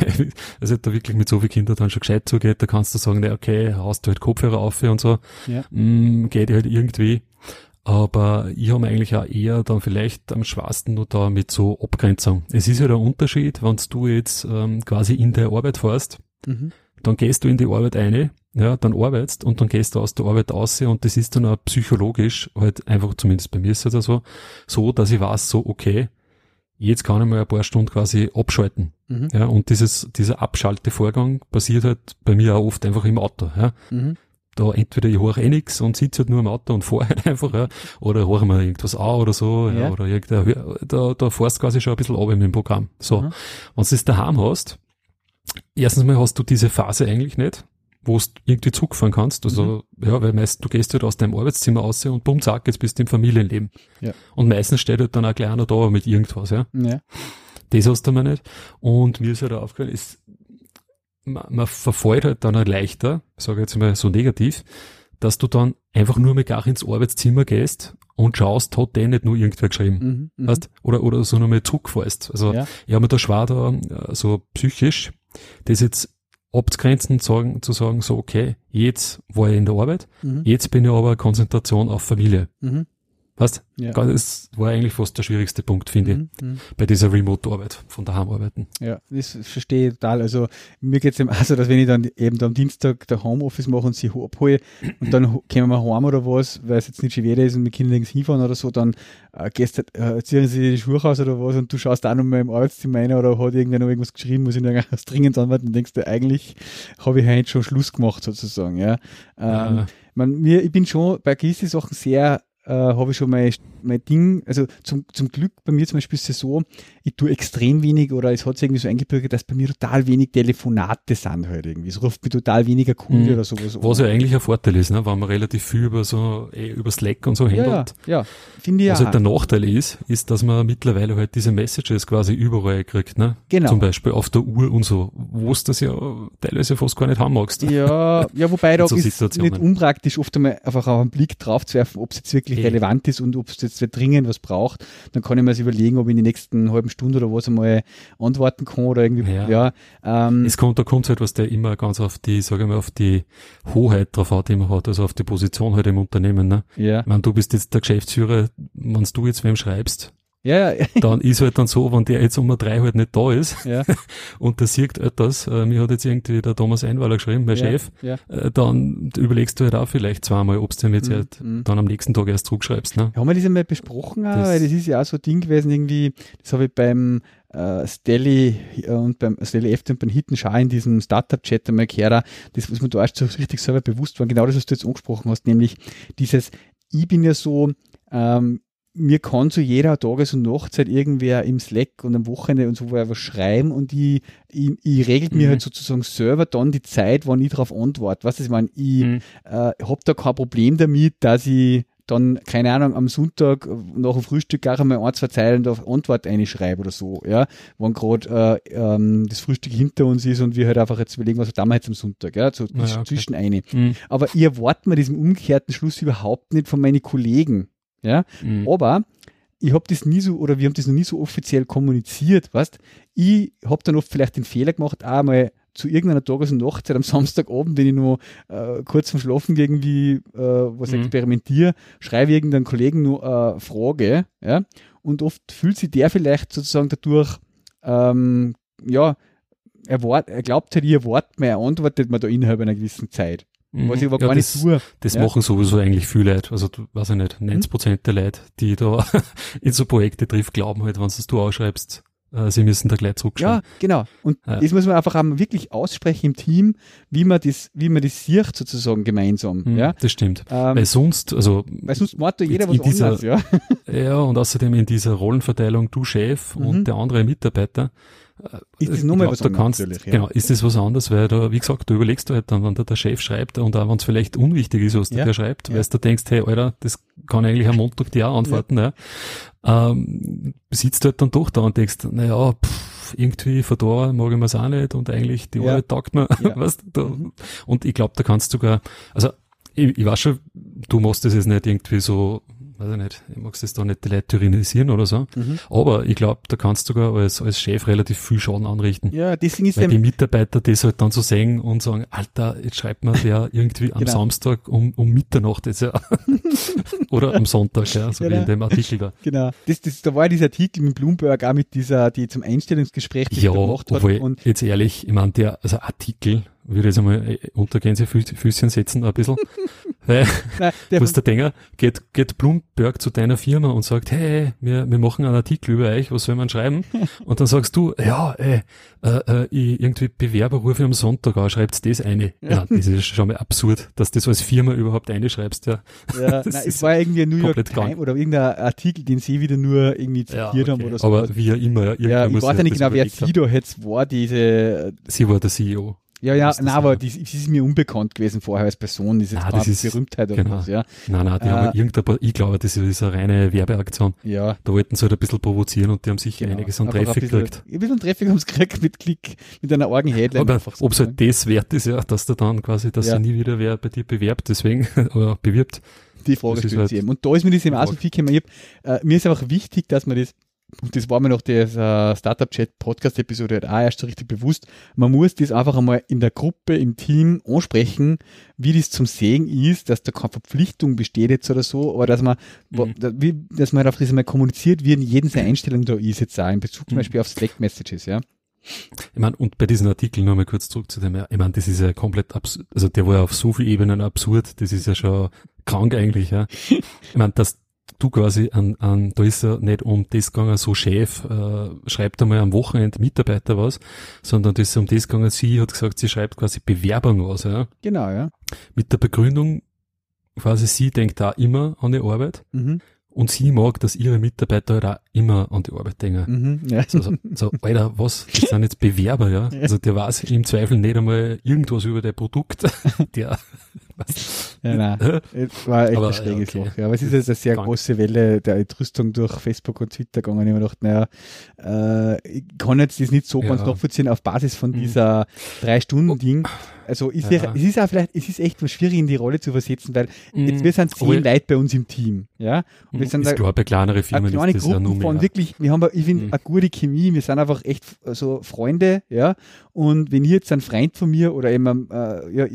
also da wirklich mit so vielen Kindern dann schon gescheit zugeht, da kannst du sagen, na, okay, hast du halt Kopfhörer auf und so, ja. mm, geht halt irgendwie. Aber ich habe eigentlich auch eher dann vielleicht am schwarsten nur da mit so Abgrenzung. Es ist ja der Unterschied, wenn du jetzt ähm, quasi in der Arbeit fährst, mhm. Dann gehst du in die Arbeit eine ja, dann arbeitest und dann gehst du aus der Arbeit aus und das ist dann auch psychologisch halt einfach, zumindest bei mir ist es halt so, so, dass ich weiß, so, okay, jetzt kann ich mal ein paar Stunden quasi abschalten. Mhm. Ja, und dieses, dieser Abschaltevorgang passiert halt bei mir auch oft einfach im Auto, ja. Mhm. Da entweder ich höre eh nix und sitze halt nur im Auto und fahre halt einfach, ja, oder höre mir irgendwas an oder so, ja. ja oder irgendein, da, da fährst du quasi schon ein bisschen ab mit dem Programm. So. Mhm. Wenn du das daheim hast, erstens mal hast du diese Phase eigentlich nicht, wo du irgendwie Zug fahren kannst. Also, mhm. ja, weil meist, du gehst halt aus deinem Arbeitszimmer raus und bumm, zack, jetzt bist du im Familienleben. Ja. Und meistens steht halt dann auch gleich einer da mit irgendwas, ja. ja. Das hast du mal nicht. Und mir ist halt aufgefallen, ist, man, man verfällt halt dann auch leichter, sage jetzt mal so negativ, dass du dann einfach nur mit gar ins Arbeitszimmer gehst und schaust, hat der nicht nur irgendwer geschrieben. Mhm, mhm. weißt? Oder, oder so nochmal zurückfährst. Also, ja. ich habe mir da schwer da, äh, so psychisch, das jetzt abzugrenzen, zu sagen, zu sagen, so, okay, jetzt war ich in der Arbeit, mhm. jetzt bin ich aber Konzentration auf Familie. Mhm. Weißt, ja. das war eigentlich fast der schwierigste Punkt, finde mhm. ich, mhm. bei dieser Remote-Arbeit, von daheim arbeiten. Ja, das verstehe ich total. Also mir geht es eben also, dass wenn ich dann eben am Dienstag der Homeoffice mache und sie abhole und dann kommen wir heim oder was, weil es jetzt nicht schon wieder ist und mit Kindern hinfahren oder so, dann äh, gehst, äh, ziehen sie die Schuhe aus oder was und du schaust auch noch mal im Arbeitszimmer rein oder hat irgendwer noch irgendwas geschrieben, muss ich noch irgendwas dringend antworten und denkst du, eigentlich habe ich heute schon Schluss gemacht sozusagen. Ja. Ähm, ja. Man, mir, ich bin schon bei gewissen Sachen sehr äh, habe ich schon mein, mein Ding, also zum, zum Glück bei mir zum Beispiel ist es so, ich tue extrem wenig oder es hat sich irgendwie so eingebürgert, dass bei mir total wenig Telefonate sind halt irgendwie. Es ruft mich total weniger Kunde mhm. oder sowas. Was ja eigentlich ein Vorteil ist, ne? wenn man relativ viel über so, eh, über Slack und so handelt. Ja, ja. finde ich ja. halt der Nachteil ist, ist, dass man mittlerweile halt diese Messages quasi überall kriegt, ne? Genau. Zum Beispiel auf der Uhr und so, wo es das ja teilweise fast gar nicht haben magst. Ja, ja, wobei da so ist nicht unpraktisch, oft einmal einfach auch einen Blick drauf zu werfen, ob es jetzt wirklich hey. relevant ist und ob es jetzt dringend was braucht. Dann kann ich mir das überlegen, ob ich in den nächsten halben Stunden oder was einmal antworten kann oder irgendwie, ja. ja ähm, es kommt, da kommt halt was, der immer ganz auf die, sage ich mal, auf die Hoheit drauf hat, die man hat, also auf die Position halt im Unternehmen, ne? Ja. Ich meine, du bist jetzt der Geschäftsführer, wenn du jetzt wem schreibst, ja, ja. dann ist halt dann so, wenn der jetzt um drei halt nicht da ist ja. und der sieht etwas, äh, mir hat jetzt irgendwie der Thomas Einwaller geschrieben, mein ja, Chef, ja. Äh, dann überlegst du halt auch vielleicht zweimal, ob du ihm jetzt mhm. halt mhm. dann am nächsten Tag erst zurückschreibst. Ne? Haben wir das einmal besprochen, das, weil das ist ja auch so ein Ding gewesen, irgendwie, das habe ich beim äh, Stelly äh, und beim Stelly F und beim Hitten Schau in diesem Startup-Chat einmal gehört, das, was mir da erst so richtig selber bewusst war, genau das, was du jetzt angesprochen hast, nämlich dieses, ich bin ja so, ähm, mir kann zu jeder Tages- und Nachtzeit irgendwer im Slack und am Wochenende und so was schreiben und ich, ich, ich regelt mhm. mir halt sozusagen selber dann die Zeit, wann ich darauf antworte. Was ich meine, ich mhm. äh, habe da kein Problem damit, dass ich dann, keine Ahnung, am Sonntag nach dem Frühstück gar einmal ein, zwei Zeilen auf Antwort einschreibe oder so, ja, wenn gerade äh, ähm, das Frühstück hinter uns ist und wir halt einfach jetzt überlegen, was wir jetzt am Sonntag, ja, so ja, okay. zwischen eine. Mhm. Aber ich erwarte mir diesen umgekehrten Schluss überhaupt nicht von meinen Kollegen. Ja, mhm. aber ich habe das nie so, oder wir haben das noch nie so offiziell kommuniziert, weißt Ich habe dann oft vielleicht den Fehler gemacht, auch mal zu irgendeiner Tages- und Nachtzeit am Samstagabend, wenn ich nur äh, kurz vom Schlafen irgendwie äh, was mhm. experimentiere, schreibe irgendeinen Kollegen nur eine äh, Frage, ja, und oft fühlt sich der vielleicht sozusagen dadurch, ähm, ja, er, wart, er glaubt halt, ich erwarte mir, er antwortet mir da innerhalb einer gewissen Zeit. Was ich aber ja, gar das, nicht tue. Das ja. machen sowieso eigentlich viele Leute. Also, weiß ich nicht, 90 Prozent der Leute, die da in so Projekte trifft, glauben halt, wenn du du ausschreibst, äh, sie müssen da gleich zurückschreiben. Ja, genau. Und ja. das muss man einfach auch wirklich aussprechen im Team, wie man das, wie man das sieht sozusagen gemeinsam. Mhm, ja, das stimmt. Ähm, weil sonst, also. Weil sonst macht da jeder was dieser, anderes, ja. Ja, und außerdem in dieser Rollenverteilung, du Chef mhm. und der andere Mitarbeiter, ist das nochmal was anderes? Kannst, ja. Genau, ist das was anderes, weil da, wie gesagt, du überlegst halt dann, wenn da der Chef schreibt und auch wenn es vielleicht unwichtig ist, was ja. der schreibt, ja. weil du denkst, hey, Alter, das kann eigentlich am Montag dir auch antworten, ja. ja. Ähm, sitzt du halt dann doch da und denkst, naja, pff, irgendwie von da mag ich mir's auch nicht und eigentlich die ja. Arbeit taugt mir, weißt du, und ich glaube, da kannst du sogar, also ich, ich weiß schon, du machst das jetzt nicht irgendwie so weiß ich nicht, ich mag's das da nicht die Leute tyrannisieren oder so. Mhm. Aber ich glaube, da kannst du sogar als, als Chef relativ viel Schaden anrichten. Ja, deswegen ist Weil die Mitarbeiter das halt dann so sehen und sagen, Alter, jetzt schreibt man der irgendwie am genau. Samstag um, um Mitternacht jetzt ja. oder am Sonntag, ja, so genau. wie in dem Artikel da. Genau. Das, das, da war dieser Artikel mit Bloomberg auch mit dieser, die zum Einstellungsgespräch ja, gemacht hat. Und jetzt ehrlich, ich meine, der, also Artikel, würde ich jetzt einmal äh, unter Gänsefüßchen setzen, ein bisschen. Weil, Nein, der Dinger, geht, geht Bloomberg zu deiner Firma und sagt, hey, wir, wir machen einen Artikel über euch, was soll man schreiben? Und dann sagst du, ja, ey, äh, äh, ich irgendwie Bewerber rufe am Sonntag an, schreibt das eine. Ja. ja. das ist schon mal absurd, dass du das als Firma überhaupt einschreibst, ja. Ja, nein, es war irgendwie ein New York Times oder irgendein Artikel, den sie wieder nur irgendwie zitiert ja, okay. haben oder so. Aber wie ja immer. Ja, ich weiß ja nicht genau, wer sie da jetzt war, diese. Sie war der CEO. Ja, ja, nein, aber die, die ist mir unbekannt gewesen vorher als Person, ist jetzt ah, das ist, Berühmtheit oder genau. was, ja. Nein, nein, die äh, haben irgendein, ich glaube, das ist eine reine Werbeaktion. Ja. Da wollten sie halt ein bisschen provozieren und die haben sicher genau. einiges an Traffic gekriegt. Ein bisschen Traffic haben sie gekriegt mit Klick, mit einer argen Headline. Aber so ob es halt das wert ist, ja, dass du dann quasi, dass ja. nie wieder wer bei dir bewerbt, deswegen, oder bewirbt. Die Frage stellt halt eben. Und da ist mir das eben auch so viel gekommen. Äh, mir ist einfach wichtig, dass man das und das war mir nach der uh, Startup-Chat-Podcast-Episode halt auch erst so richtig bewusst, man muss das einfach einmal in der Gruppe, im Team ansprechen, wie das zum Sehen ist, dass da keine Verpflichtung besteht jetzt oder so, aber dass man, mhm. wie, dass man halt auf das einmal kommuniziert, wie in jedem seine Einstellung da ist jetzt auch, in Bezug zum mhm. Beispiel auf Slack-Messages, ja. Ich meine, und bei diesem Artikel nur mal kurz zurück zu dem, ich meine, das ist ja komplett absurd, also der war ja auf so vielen Ebenen absurd, das ist ja schon krank eigentlich, ja. Ich meine, dass du quasi an, an, da ist ja nicht um das gegangen, so Chef, äh, schreibt einmal am Wochenende Mitarbeiter was, sondern das ist um das gegangen, sie hat gesagt, sie schreibt quasi Bewerbung aus, ja. Genau, ja. Mit der Begründung, quasi sie denkt da immer an die Arbeit. Mhm. Und sie mag, dass ihre Mitarbeiter halt auch immer an die Arbeit denken. Mhm, ja. so, so, so, Alter, was? Das sind jetzt Bewerber, ja? ja. Also der weiß im Zweifel nicht einmal irgendwas über dein Produkt. der ja, nein, es war echt aber, ein schräges okay. Loch. Ja, aber es ist jetzt eine sehr Dank. große Welle der Entrüstung durch Facebook und Twitter gegangen. Ich habe gedacht, naja, äh, ich kann jetzt das nicht so ganz nachvollziehen auf Basis von mhm. dieser Drei-Stunden-Ding. Also ist ja. es ist auch vielleicht, es ist echt schwierig in die Rolle zu versetzen, weil mhm. jetzt, wir sind zehn Leute bei uns im Team, ja. Und wir mhm. sind ist da, klar, bei kleineren Firmen eine ist das Gruppen ja nur von wirklich, wir haben, ich finde, mhm. eine gute Chemie, wir sind einfach echt so Freunde, ja. Und wenn ihr jetzt ein Freund von mir oder eben, äh, ja,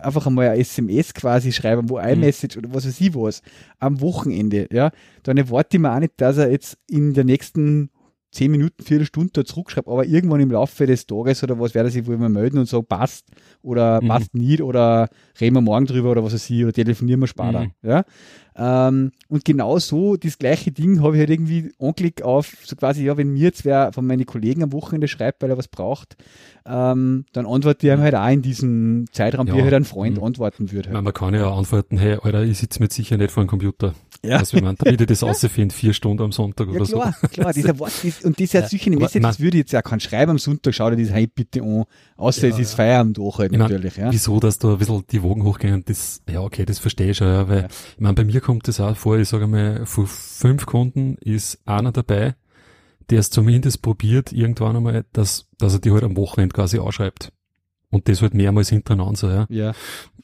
einfach einmal ein SMS quasi schreiben, wo iMessage mhm. oder was weiß ich was, am Wochenende, ja, dann erwarte ich mir auch nicht, dass er jetzt in der nächsten zehn Minuten, Viertelstunde da zurückschreibt, aber irgendwann im Laufe des Tages oder was werde ich wohl mal melden und sagen, passt oder mhm. passt nicht oder reden wir morgen drüber oder was weiß ich oder telefonieren wir später. Mhm. Ja? Ähm, und genau so das gleiche Ding habe ich halt irgendwie Anklick auf, so quasi, ja, wenn mir jetzt wer von meinen Kollegen am Wochenende schreibt, weil er was braucht, ähm, dann antworte ich ihm halt auch in diesem Zeitraum, ja. wie halt ein Freund mhm. antworten würde. Halt. Man kann ja antworten, hey, Alter, ich sitze mir sicher nicht vor dem Computer. Ja. Also, man, damit ich das rausfinde, vier Stunden am Sonntag ja, oder klar, so. Klar, dieser Wort ist, und das ist solche Message, das würde ich jetzt ja kein schreiben am Sonntag, schau dir das halt bitte an, außer ja, es ist Feierabend auch halt ich natürlich, mein, ja. Wieso, dass da ein bisschen die Wogen hochgehen, das, ja, okay, das verstehe ich schon, ja, weil, ja. ich meine, bei mir kommt das auch vor, ich sage mal, von fünf Kunden ist einer dabei, der es zumindest probiert, irgendwann einmal, dass, dass er die halt am Wochenende quasi ausschreibt. Und das halt mehrmals hintereinander so, ja. ja.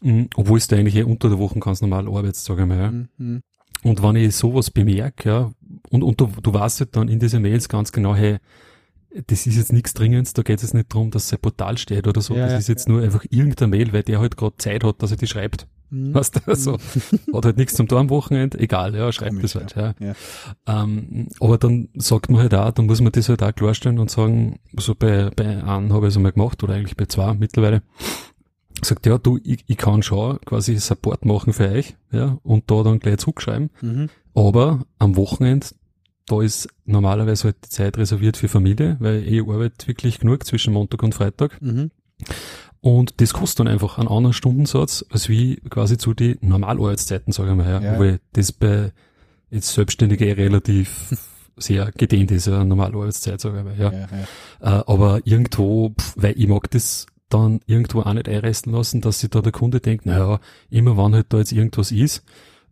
Mhm, obwohl es da eigentlich eh unter der Woche ganz normal arbeitest, sage ich mal, ja. Mhm. Und wenn ich sowas bemerke, ja, und, und du, du weißt halt dann in diese Mails ganz genau, hey, das ist jetzt nichts Dringendes, da geht es jetzt nicht darum, dass sein Portal steht oder so. Ja, das ist jetzt nur einfach irgendein Mail, weil der halt gerade Zeit hat, dass er die schreibt. Mhm. Weißt du, also, hat halt nichts zum Tor am Wochenende, egal, ja, schreibt Komisch, das halt, ja. ja. Ähm, aber dann sagt man halt auch, dann muss man das halt auch klarstellen und sagen, so bei, bei einem habe ich es einmal gemacht, oder eigentlich bei zwei mittlerweile, sagt, ja, du, ich, ich kann schon quasi Support machen für euch, ja, und da dann gleich zurückschreiben, mhm. aber am Wochenende, da ist normalerweise halt die Zeit reserviert für Familie, weil ich arbeite wirklich genug zwischen Montag und Freitag. Mhm. Und das kostet dann einfach einen anderen Stundensatz, als wie quasi zu die Normalarbeitszeiten, sage ich mal. Ja. ja. Weil das bei jetzt Selbstständige eh relativ sehr gedehnt ist, ja, Normalarbeitszeit, sage ich mal. Ja. ja, ja. Äh, aber irgendwo, weil ich mag das dann irgendwo auch nicht einreißen lassen, dass sich da der Kunde denkt, naja, immer wann halt da jetzt irgendwas ist,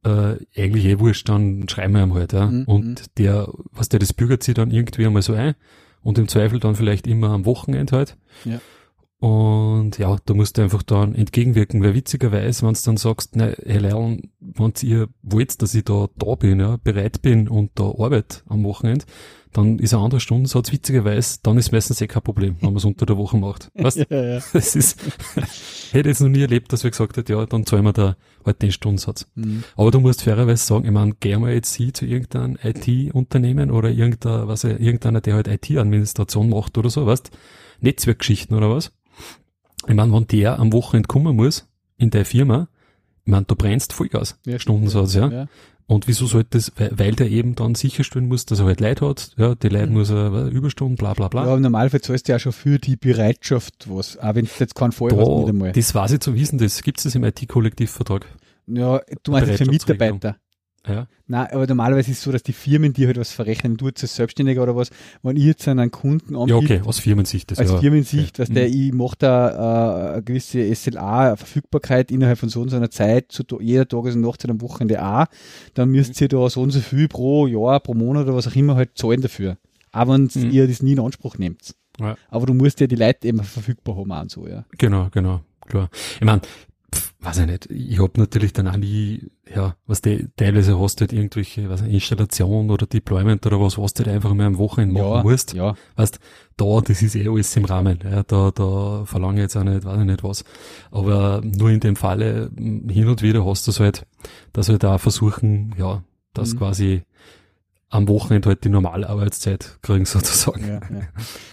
äh, eigentlich eh wurscht, dann schreiben wir ihm halt, ja. Mhm. Und mhm. der, was der, das bürgert sich dann irgendwie einmal so ein und im Zweifel dann vielleicht immer am Wochenende halt. Ja. Und ja, da musst du einfach dann entgegenwirken, weil witzigerweise, wenn du dann sagst, ne, hey Leon, wenn ihr wollt, dass ich da da bin, ja, bereit bin und da arbeite am Wochenende, dann ist eine andere Stundensatz witzigerweise, dann ist meistens eh kein Problem, wenn man es unter der Woche macht. Weißt? ja, ja. Das ist, hätte jetzt noch nie erlebt, dass wir gesagt hat, ja, dann zahlen wir da halt den Stundensatz. Mhm. Aber du musst fairerweise sagen, ich meine, gehen wir jetzt sie zu irgendeinem IT-Unternehmen oder irgendeiner, was, irgendeiner, der halt IT-Administration macht oder so, weißt? Netzwerkgeschichten oder was? Ich meine, wenn der am Wochenende kommen muss, in der Firma, ich meine, du brennst Vollgas, ja, Stundensatz, ja. ja. Und wieso sollte das, weil, weil der eben dann sicherstellen muss, dass er halt Leid hat, ja, die Leute mhm. muss er Überstunden, bla bla bla. Ja, im Normalfall zahlst du ja schon für die Bereitschaft was, auch wenn du jetzt keinen Fall da, hast, nicht einmal. Das weiß ich zu wissen, das gibt es das im IT-Kollektivvertrag. Ja, du meinst für Mitarbeiter. Ja. Nein, aber normalerweise ist es so, dass die Firmen, die halt was verrechnen, du als Selbstständiger oder was, wenn ich jetzt einen Kunden anbiete. Ja, okay, aus Firmensicht. Das als ja, Firmensicht, okay. was der, mhm. ich mache da äh, eine gewisse SLA-Verfügbarkeit innerhalb von so und so einer Zeit, zu jeder Tages- und Nachtzeit am Wochenende auch, dann müsst ihr da so und so viel pro Jahr, pro Monat oder was auch immer halt zahlen dafür. Auch wenn mhm. ihr das nie in Anspruch nehmt. Ja. Aber du musst ja die Leute eben verfügbar haben und so, ja. Genau, genau, klar. Ich meine, weiß ich nicht, ich hab natürlich dann auch nie, ja, was die, teilweise hast du halt irgendwelche, was Installation oder Deployment oder was, was du halt einfach mal am Wochenende machen ja, musst. Ja. Weißt, da, das ist eh alles im Rahmen, ja, da, da verlange ich jetzt auch nicht, weiß ich nicht was. Aber nur in dem Falle, hin und wieder hast du es halt, dass wir da versuchen, ja, das mhm. quasi am Wochenende halt die normale Arbeitszeit kriegen sozusagen. Ja, ja.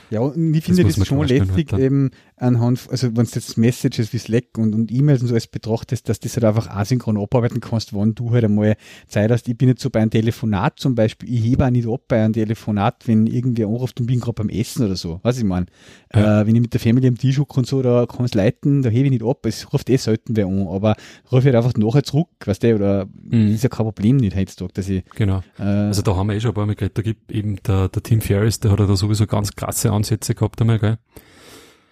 ja und ich finde das, das schon lästig halt eben anhand, also wenn du jetzt Messages wie Slack und, und E-Mails und so alles betrachtest, dass du das halt einfach asynchron abarbeiten kannst, wann du halt einmal Zeit hast. Ich bin jetzt so bei einem Telefonat zum Beispiel, ich hebe auch nicht ab bei einem Telefonat, wenn irgendwer anruft und bin gerade beim Essen oder so. Was ich meine. Ja. Äh, wenn ich mit der Familie am Tisch und so, da kann es leiten, da hebe ich nicht ab. Es ruft eh selten wer an, aber rufe ich halt einfach nachher zurück, weißt du, oder mhm. ist ja kein Problem nicht heutzutage, dass ich. Genau. Äh, also da haben wir eh schon ein paar Mal geredet, da gibt eben der, der Tim Ferris, der hat ja da sowieso ganz krasse Ansätze gehabt einmal, gell?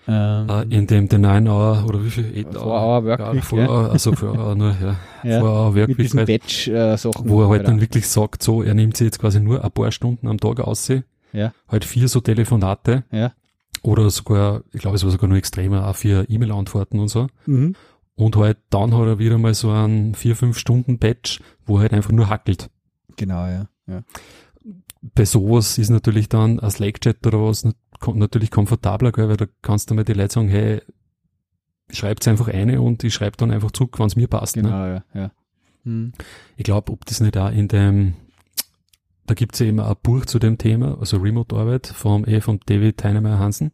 Ähm, uh, in dem den 9 Hour oder wie viel? 8 Hour, Workweek, ja, vor, ja. also für Hour nur, ja. ja vor Hour Workweek. Mit diesen Batch, äh, Sachen. Wo er halt dann wirklich sagt, so, er nimmt sich jetzt quasi nur ein paar Stunden am Tag aus, ja. halt vier so Telefonate. Ja. Oder sogar, ich glaube, es war sogar nur extremer, auch vier E-Mail-Antworten und so. Mhm. Und halt dann hat er wieder mal so einen vier, fünf Stunden Batch, wo er halt einfach nur hackelt. Genau, ja. Ja. Bei sowas ist natürlich dann ein Slack-Chat oder was natürlich komfortabler, gell, weil da kannst du mal die Leute sagen, hey, schreibt's einfach eine und ich schreibe dann einfach zurück, wenn es mir passt. Ne? Genau, ne? ja. ja. Hm. Ich glaube, ob das nicht auch in dem, da gibt's ja immer ein Buch zu dem Thema, also Remote-Arbeit vom, eh, vom David Heinemeyer Hansen.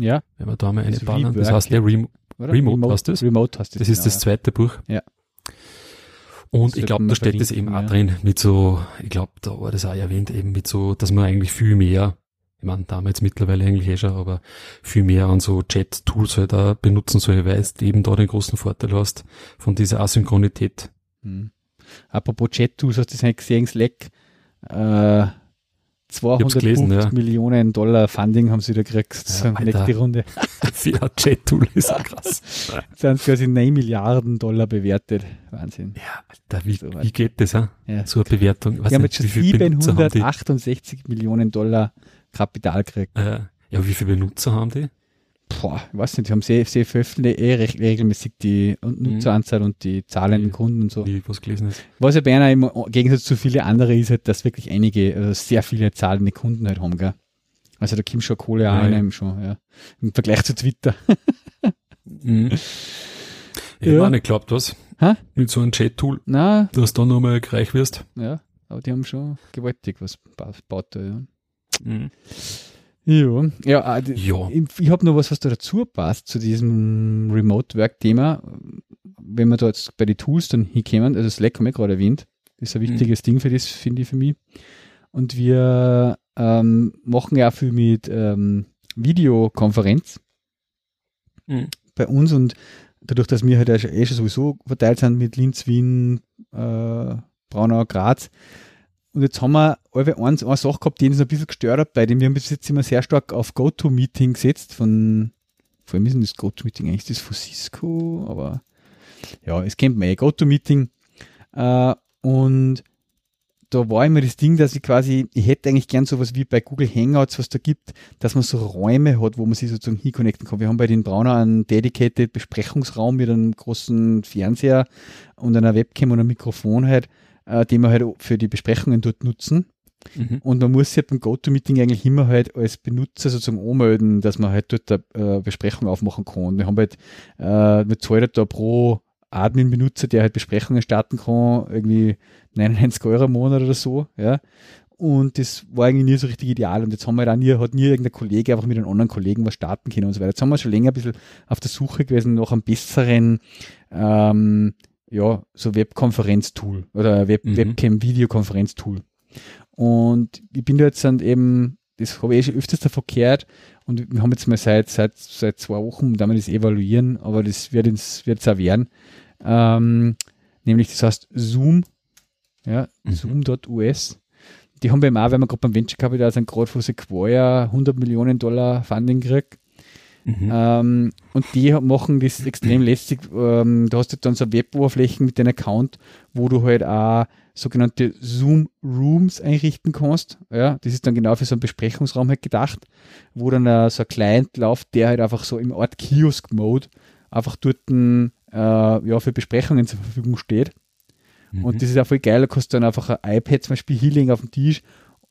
Ja. Wenn wir da mal eine bauen, das heißt der Remo Remote, Remote, heißt das? Remote heißt das. Das ist genau, das zweite Buch. Ja. Und ich glaube, da steht das eben ja. auch drin mit so, ich glaube, da war das auch erwähnt, eben mit so, dass man eigentlich viel mehr ich meine, damals mittlerweile eigentlich eh schon, aber viel mehr an so Chat-Tools halt auch benutzen soll, weil du eben da den großen Vorteil hast von dieser Asynchronität. Hm. Apropos Chat-Tools, hast du das eigentlich gesehen, Slack? Äh, 250 gelesen, ja. Millionen Dollar Funding haben sie da gekriegt. Ja, nächste Runde. Für Chat-Tool ist ja krass. Sind quasi 9 Milliarden Dollar bewertet. Wahnsinn. Ja, Alter, wie, so wie geht das? Ja? So eine Bewertung. Wir haben jetzt schon 768 Millionen Dollar Kapital kriegt. Äh, ja, wie viele Benutzer haben die? Boah, ich weiß nicht, die haben sehr, sehr veröffentlicht eh recht regelmäßig die Nutzeranzahl mhm. und die zahlenden Kunden und so. Wie was gelesen ist. Was ja bei einer im Gegensatz zu vielen anderen ist halt, dass wirklich einige, also sehr viele zahlende Kunden halt haben, gell? Also da kommt schon Kohle ja, einem schon, ja. Im Vergleich zu Twitter. mhm. Ich ja. habe nicht geglaubt, was? Ha? Mit so einem Chat-Tool, dass du dann nochmal reich wirst. Ja, aber die haben schon gewaltig was gebaut, ja. Mhm. Ja, ja, äh, ja. ich, ich habe noch was, was da dazu passt, zu diesem Remote-Work-Thema. Wenn wir da jetzt bei den Tools dann hinkommen, also Slack haben wir gerade erwähnt, ist ein wichtiges mhm. Ding für das, finde ich für mich. Und wir ähm, machen ja viel mit ähm, Videokonferenz mhm. bei uns und dadurch, dass wir halt eh schon sowieso verteilt sind mit Linz, Wien, äh, Braunau, Graz, und jetzt haben wir alle eins, eine Sache gehabt, die uns ein bisschen gestört hat bei dem. Wir haben bis jetzt immer sehr stark auf GoToMeeting gesetzt von, vor allem ist das GoToMeeting eigentlich das von Cisco, aber ja, es kennt man eh, GoToMeeting. Äh, und da war immer das Ding, dass ich quasi, ich hätte eigentlich gern sowas wie bei Google Hangouts, was da gibt, dass man so Räume hat, wo man sich sozusagen hinconnecten kann. Wir haben bei den Brauner einen dedicated Besprechungsraum mit einem großen Fernseher und einer Webcam und einem Mikrofon halt, äh, den wir halt für die Besprechungen dort nutzen. Mhm. Und man muss sich halt beim GoToMeeting eigentlich immer halt als Benutzer sozusagen anmelden, dass man halt dort eine äh, Besprechung aufmachen kann. Wir haben halt, äh, wir zahlen halt da pro Admin-Benutzer, der halt Besprechungen starten kann, irgendwie 99 Euro im Monat oder so, ja. Und das war eigentlich nie so richtig ideal. Und jetzt haben wir halt auch nie, hat nie irgendein Kollege einfach mit einem anderen Kollegen was starten können und so weiter. Jetzt haben wir schon länger ein bisschen auf der Suche gewesen nach einem besseren, ähm, ja, so Webkonferenz-Tool oder Web mhm. Webcam-Videokonferenz-Tool. Und ich bin da jetzt dann eben, das habe ich eh schon öfters davon gehört und wir haben jetzt mal seit, seit, seit zwei Wochen, da wir das evaluieren, aber das wird uns, wird es auch werden. Ähm, nämlich, das heißt Zoom, ja, mhm. Zoom.us. Die haben wir auch, weil wir gerade beim Venture Capital sind, gerade von Sequoia 100 Millionen Dollar Funding gekriegt. Mhm. Ähm, und die machen das extrem lästig. Ähm, da hast du dann so Web-Oberflächen mit deinem Account, wo du halt auch sogenannte Zoom Rooms einrichten kannst. Ja, das ist dann genau für so einen Besprechungsraum halt gedacht, wo dann uh, so ein Client läuft, der halt einfach so im Art Kiosk-Mode einfach dort äh, ja, für Besprechungen zur Verfügung steht. Mhm. Und das ist auch voll geil, da kannst du dann einfach ein iPad zum Beispiel hinlegen auf dem Tisch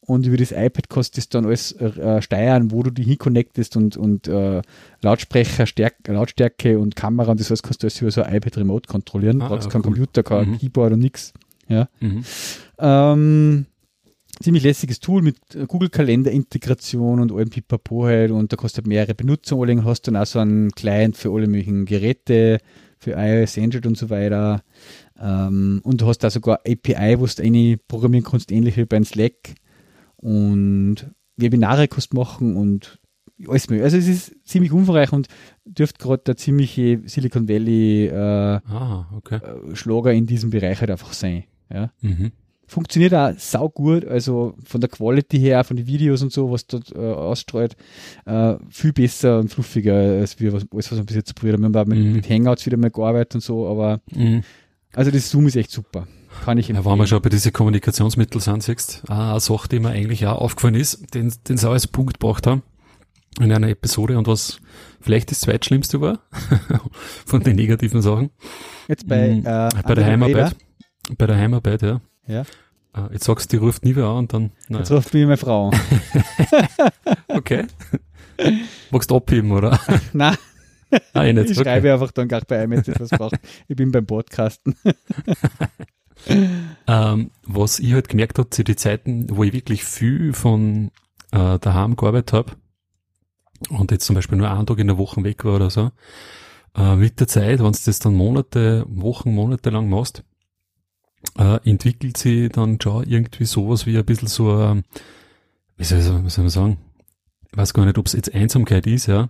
und über das iPad kannst du das dann alles äh, steuern, wo du die hinconnectest und, und äh, Lautsprecher, Stärke, Lautstärke und Kamera und das alles kannst du alles über so ein iPad Remote kontrollieren. Ah, du brauchst ja, kein cool. Computer, kein mhm. Keyboard und nichts. Ja. Mhm. Ähm, ziemlich lässiges Tool mit Google Kalender Integration und allem Pipapo halt und da kostet mehrere Benutzer und hast dann auch so einen Client für alle möglichen Geräte, für iOS, Android und so weiter. Ähm, und du hast da sogar API, wo du eine programmieren kannst, ähnlich wie beim Slack und Webinare kannst machen und alles mögliche. Also es ist ziemlich umfangreich und dürfte gerade der ziemliche Silicon Valley äh, ah, okay. Äh, Schlager in diesem Bereich halt einfach sein. Ja. Mhm. Funktioniert auch sau gut, also von der Quality her, von den Videos und so, was dort äh, ausstrahlt, äh, viel besser und fluffiger als wir, was, alles, was wir bis jetzt probiert haben. Wir haben auch mhm. mit, mit, Hangouts wieder mal gearbeitet und so, aber mhm. also das Zoom ist echt super. Kann ich empfehlen. Ja, wenn wir schon bei diesen Kommunikationsmitteln sind, siehst, eine Sache, die mir eigentlich auch aufgefallen ist, den, den sie auch als Punkt gebracht haben in einer Episode und was vielleicht das zweitschlimmste war von den negativen Sachen. Jetzt bei, mhm. äh, bei der Heimarbeit. Bei der Heimarbeit, ja. Ja. Äh, jetzt sagst du, die ruft nie wer an und dann. Naja. Jetzt ruft mich meine Frau an. okay. Magst du abheben, oder? Nein. Ah, ich, nicht. ich okay. schreibe einfach dann gleich bei iMessage, was braucht. Ich bin beim Podcasten. Ähm, was ich halt gemerkt habe zu den Zeiten, wo ich wirklich viel von äh, daheim gearbeitet habe und jetzt zum Beispiel nur einen Tag in der Woche weg war oder so, äh, mit der Zeit, wenn du das dann Monate, Wochen, Monate lang machst, äh, entwickelt sie dann schon irgendwie sowas wie ein bisschen so, äh, wie, soll, wie soll man sagen, ich weiß gar nicht, ob es jetzt Einsamkeit ist, ja,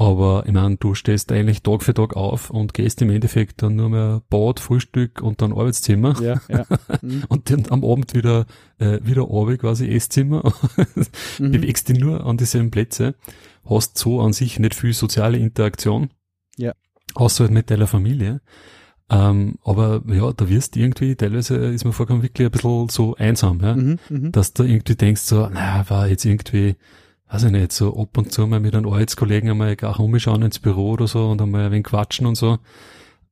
aber ich meine, du stehst eigentlich Tag für Tag auf und gehst im Endeffekt dann nur mehr Bad, Frühstück und dann Arbeitszimmer. Ja, ja. Mhm. und dann am Abend wieder, äh, wieder Abend quasi Esszimmer. mhm. Bewegst dich nur an dieselben Plätze. Hast so an sich nicht viel soziale Interaktion. Ja. Außer halt mit deiner Familie. Ähm, aber ja, da wirst du irgendwie, teilweise ist mir vorgekommen, wirklich ein bisschen so einsam, ja. Mhm, mh. Dass du irgendwie denkst so, naja, war jetzt irgendwie, weiß ich nicht, so ab und zu mal mit einem Arbeitskollegen einmal gar umschauen ins Büro oder so und einmal ein wenig quatschen und so,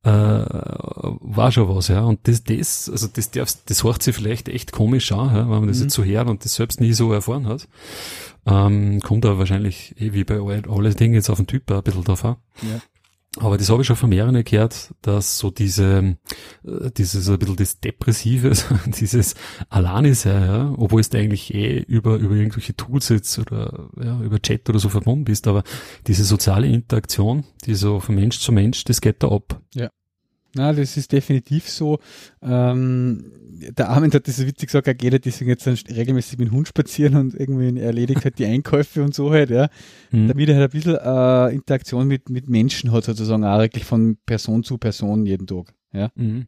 äh, war schon was, ja. Und das, das, also das darfst, das hört sich vielleicht echt komisch an, ja, wenn man das mhm. jetzt so hört und das selbst nie so erfahren hat. Ähm, kommt aber wahrscheinlich, eh wie bei allen Dingen jetzt auf den Typ ein bisschen drauf an. Ja. Aber das habe ich schon von mehreren gehört, dass so diese, äh, dieses ein bisschen das Depressive, dieses Alane sein, ja, obwohl du eigentlich eh über, über irgendwelche Tools jetzt oder ja, über Chat oder so verbunden bist, aber diese soziale Interaktion, die so von Mensch zu Mensch, das geht da ab. Ja. Na, das ist definitiv so. Ähm, der Armin hat das so witzig gesagt, er geht deswegen jetzt regelmäßig mit dem Hund spazieren und irgendwie erledigt halt die Einkäufe und so halt, ja. Mhm. Damit er halt ein bisschen äh, Interaktion mit, mit Menschen hat, sozusagen auch wirklich von Person zu Person jeden Tag, ja. Mhm.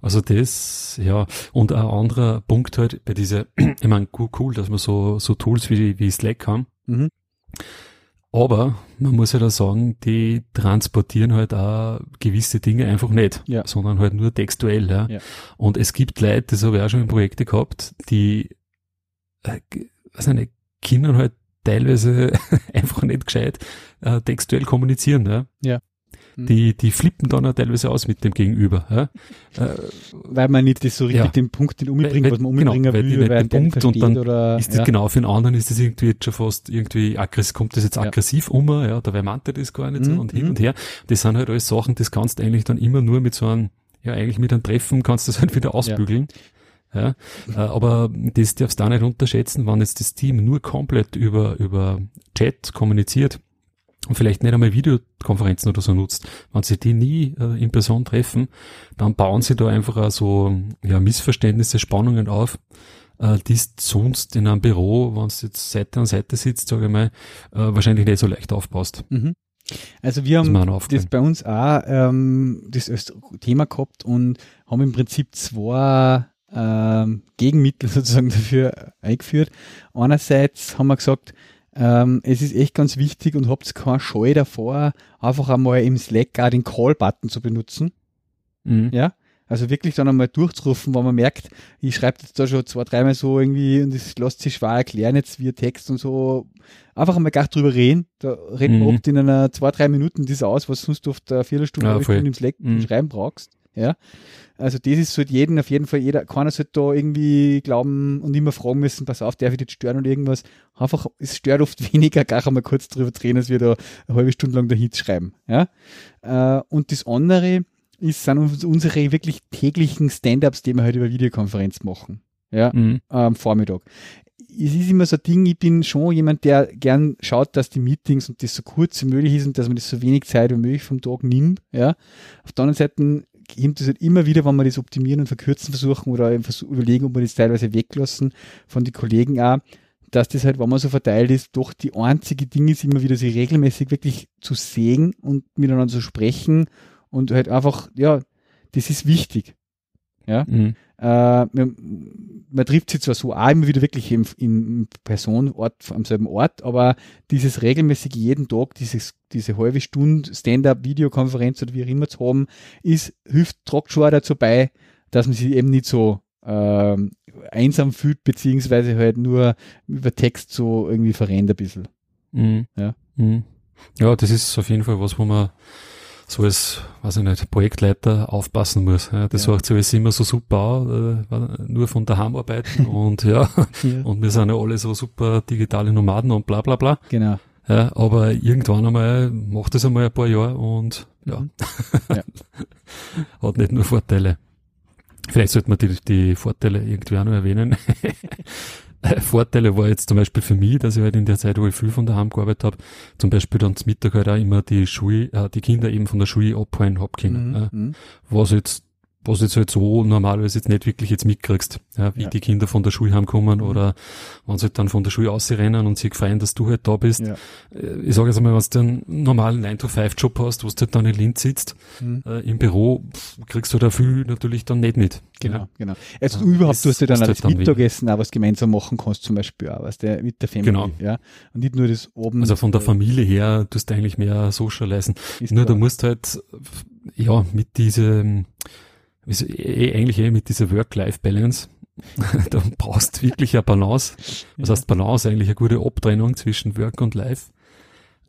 Also das, ja, und ein anderer Punkt halt bei dieser, ich meine, cool, cool, dass wir so, so Tools wie, wie Slack haben. Mhm. Aber man muss halt auch sagen, die transportieren halt auch gewisse Dinge einfach nicht, Ja. sondern halt nur textuell. Ja. Ja. Und es gibt Leute, das habe ich auch schon in Projekte gehabt, die, äh, weiß ich nicht, Kindern halt teilweise einfach nicht gescheit äh, textuell kommunizieren. Ja. Mhm. Die, die flippen dann auch teilweise aus mit dem Gegenüber. Ja. Äh, Weil man nicht das so richtig Ja. den Punkt den umbringt, Weil- was man genau, umbringen weil die will, nicht weil den Punkt und dann oder, ist das ja. genau für den anderen ist das irgendwie jetzt schon fast irgendwie aggressiv, kommt das jetzt aggressiv um, ja, dabei meint er das gar nicht so Mhm, und hin mhm. und her. Das sind halt alles Sachen, das kannst du eigentlich dann immer nur mit so einem, ja, eigentlich mit einem Treffen kannst du das halt wieder ausbügeln. Ja. Äh, aber das darfst du auch nicht unterschätzen, wenn jetzt das Team nur komplett über, über Chat kommuniziert und vielleicht nicht einmal Videokonferenzen oder so nutzt, wenn sie die nie äh, in Person treffen, dann bauen sie da einfach auch so ja, Missverständnisse, Spannungen auf, äh, die sonst in einem Büro, wenn du jetzt Seite an Seite sitzt, sage ich mal, äh, wahrscheinlich nicht so leicht aufbaust. Mhm. Also wir Das haben das aufgefallen. bei uns auch ähm, das als Thema gehabt und haben im Prinzip zwei ähm, Gegenmittel sozusagen dafür eingeführt. Einerseits haben wir gesagt, ähm, es ist echt ganz wichtig und habt keine Scheu davor, einfach einmal im Slack auch den Call-Button zu benutzen. Mhm. Ja. Also wirklich dann einmal durchzurufen, wenn man merkt, ich schreibe jetzt da schon zwei, dreimal so irgendwie und es lässt sich schwer erklären jetzt via Text und so. Einfach einmal gar drüber reden. Da reden wir Mhm. oft in einer zwei, drei Minuten das aus, was sonst oft eine Viertelstunde, Ja. Stunde im Slack Mhm. schreiben brauchst. Ja. Also das ist halt jeden, auf jeden Fall jeder, keiner sollte da irgendwie glauben und immer fragen müssen, pass auf, darf ich jetzt stören und irgendwas. Einfach, es stört oft weniger, gar einmal kurz drüber drehen, als wir da eine halbe Stunde lang dahin schreiben. Ja. Äh, und das andere ist, sind uns- unsere wirklich täglichen Stand-ups, die wir halt über Videokonferenz machen. Ja, Mhm. am Vormittag. Es ist immer so ein Ding, ich bin schon jemand, der gern schaut, dass die Meetings und das so kurz wie möglich ist und dass man das so wenig Zeit wie möglich vom Tag nimmt. Ja. Auf der anderen Seite kommt es halt immer wieder, wenn wir das optimieren und verkürzen versuchen oder überlegen, ob wir das teilweise weglassen von den Kollegen auch, dass das halt, wenn man so verteilt ist, doch die einzige Ding ist, immer wieder sich regelmäßig wirklich zu sehen und miteinander zu sprechen und halt einfach, ja, das ist wichtig. Mhm. Äh, man, man trifft sich zwar so auch immer wieder wirklich im, im Personenort am selben Ort, aber dieses regelmäßig jeden Tag, dieses, diese halbe Stunde Stand-up-Videokonferenz oder wie auch immer zu haben, ist, hilft, tragt schon auch dazu bei, dass man sich eben nicht so ähm, einsam fühlt, beziehungsweise halt nur über Text so irgendwie verrennt ein bisschen. Mhm. Ja. Mhm. Ja, das ist auf jeden Fall was, wo man so als, weiß ich nicht, Projektleiter aufpassen muss. Ja, das Ja. sagt sich alles immer so super aus, äh, nur von daheim arbeiten und ja, Ja. und wir sind ja alle so super digitale Nomaden und bla bla bla. Genau. Ja, aber irgendwann einmal macht es einmal ein paar Jahre und ja, Mhm. Ja. hat nicht nur Vorteile. Vielleicht sollte man die, die Vorteile irgendwie auch noch erwähnen. Äh, Vorteile war jetzt zum Beispiel für mich, dass ich halt in der Zeit, wo ich viel von daheim gearbeitet habe, zum Beispiel dann zum Mittag halt auch immer die Schule, äh, die Kinder eben von der Schule abholen hab können. Mhm. Mhm. was jetzt was jetzt halt so normalerweise jetzt nicht wirklich jetzt mitkriegst, ja, wie Ja. die Kinder von der Schule heimkommen Mhm. oder wenn sie halt dann von der Schule ausrennen und sich freuen, dass du halt da bist. Ja. Äh, Ich sage jetzt einmal, wenn du einen normalen 9-to-5-Job hast, wo du halt dann in Linz sitzt, Mhm. äh, im Büro, kriegst du da viel natürlich dann nicht mit. Genau, Ja. genau. Also Ja, überhaupt, das du hast ja dann halt das dann Mittagessen auch was gemeinsam machen kannst, zum Beispiel auch, was der mit der Family, Genau. ja. Und nicht nur das oben. Also von der Familie her tust du eigentlich mehr socialisen. Nur du klar. musst halt, ja, mit diesem, so, eh, eigentlich eh mit dieser Work-Life-Balance, da brauchst wirklich eine Balance. Was Ja. heißt Balance? Eigentlich eine gute Abtrennung zwischen Work und Life.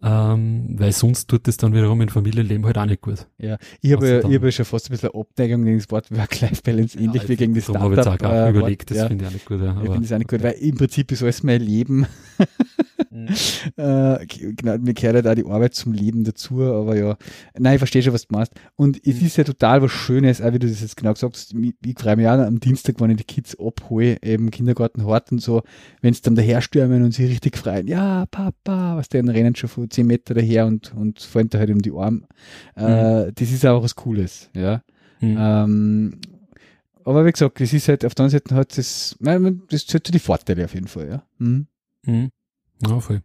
Ähm, weil sonst tut es dann wiederum im Familienleben halt auch nicht gut. Ja, ich habe ja, ich habe ja schon fast ein bisschen Abneigung gegen das Wort Work-Life-Balance, ähnlich wie gegen das Darum habe ich jetzt auch Startup. äh, überlegt, das ja. finde ich auch nicht gut. Ja, Ich finde das auch nicht gut, weil im Prinzip ist alles mein Leben. äh, genau, mir gehört halt auch die Arbeit zum Leben dazu, aber ja. Nein, ich verstehe schon, was du meinst. Und es Mhm. ist ja total was Schönes, auch wie du das jetzt genau gesagt hast. Ich, ich freue mich auch am Dienstag, wenn ich die Kids abhole, eben Kindergarten hart und so, wenn sie dann daherstürmen und sich richtig freuen. Ja, Papa, was der rennen schon von 10 Meter daher und, und fallen da halt um die Arme. Äh, das ist auch was Cooles, ja. Mhm. Ähm, aber wie gesagt, es ist halt auf der anderen Seite hat das, das hat so die Vorteile auf jeden Fall, ja. Mhm. Mhm. Ja, voll.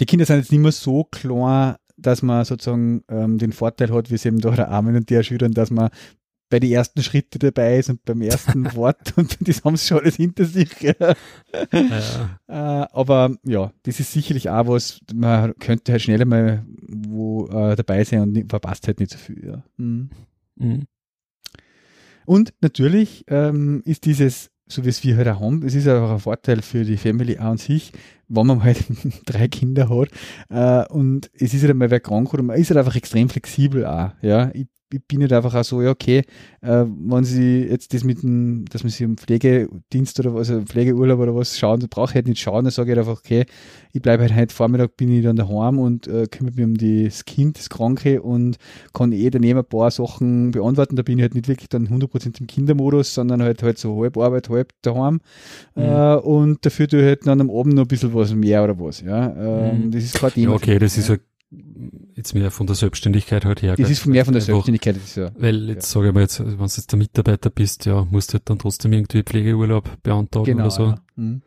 Die Kinder sind jetzt nicht mehr so klar, dass man sozusagen ähm, den Vorteil hat, wie es eben da der Armen und der schildern, dass man bei den ersten Schritten dabei ist und beim ersten Wort und das haben sie schon alles hinter sich. Ja. Ja. Äh, aber ja, das ist sicherlich auch was, man könnte halt schneller mal wo äh, dabei sein und verpasst halt nicht so viel. Ja. Mhm. Mhm. Und natürlich ähm, ist dieses, so wie es wir halt auch haben, es ist auch ein Vorteil für die Family an sich, wenn man halt drei Kinder hat äh, und es ist halt einmal wer krank oder man ist halt einfach extrem flexibel auch. Ja, ich bin nicht einfach auch so, ja, okay, äh, wenn sie jetzt das mit dem, dass man sich um Pflegedienst oder was, also Pflegeurlaub oder was schauen, brauche ich halt nicht schauen, dann sage ich halt einfach, okay, ich bleibe halt heute Vormittag, bin ich dann daheim und äh, kümmere mich um das Kind, das Kranke und kann eh daneben ein paar Sachen beantworten. Da bin ich halt nicht wirklich dann 100% im Kindermodus, sondern halt halt so halb Arbeit, halb daheim. Mhm. Äh, und dafür tue ich halt dann am Abend noch ein bisschen was mehr oder was, ja. Ähm, mhm. Das ist kein Thema. Ja, okay, das ist ja jetzt mehr von der Selbstständigkeit halt her. Das ist mehr von der Selbstständigkeit. Ist ja, weil jetzt ja. sage ich mal, jetzt, wenn du jetzt der Mitarbeiter bist, ja, musst du halt dann trotzdem irgendwie Pflegeurlaub beantragen genau, oder so. Ja. Mhm.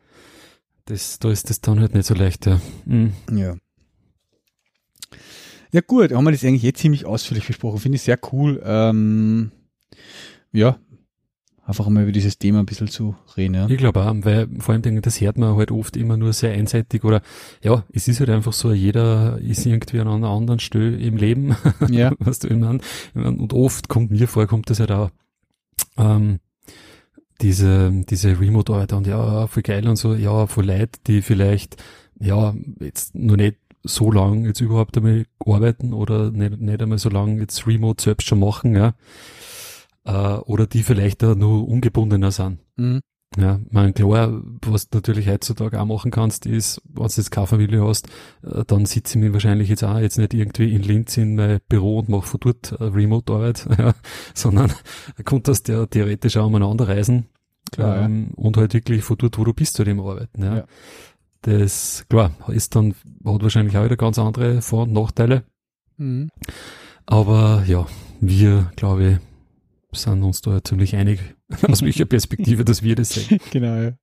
Das, da ist das dann halt nicht so leicht, ja. Mhm. Ja. Ja gut, haben wir das eigentlich jetzt ziemlich ausführlich besprochen. Finde ich sehr cool. Ähm, ja, einfach mal über dieses Thema ein bisschen zu reden. Ja. Ich glaube auch, weil vor allem das hört man halt oft immer nur sehr einseitig oder ja, es ist halt einfach so, jeder ist irgendwie an einer anderen Stelle im Leben, ja. was du immer und oft kommt mir vor, kommt das halt auch ähm, diese, diese Remote-Arbeit und ja, voll geil und so, ja, voll Leute, die vielleicht ja, jetzt nur nicht so lang jetzt überhaupt einmal arbeiten oder nicht, nicht einmal so lang jetzt Remote selbst schon machen, ja äh, oder die vielleicht da nur ungebundener sind. Mhm. Ja, mein klar, was du natürlich heutzutage auch machen kannst, ist, wenn du jetzt keine Familie hast, äh, dann sitze ich mir wahrscheinlich jetzt auch jetzt nicht irgendwie in Linz in mein Büro und mache von dort äh, Remote-Arbeit, ja, sondern konntest ja theoretisch auch umeinander reisen klar, ähm, ja. und halt wirklich von dort, wo du bist, zu dem arbeiten. Ja. ja. Das, klar, ist dann, hat wahrscheinlich auch wieder ganz andere Vor- und Nachteile. Mhm. Aber ja, wir, glaube ich, sind uns da ziemlich einig, aus welcher Perspektive, dass wir das sehen. Genau, ja.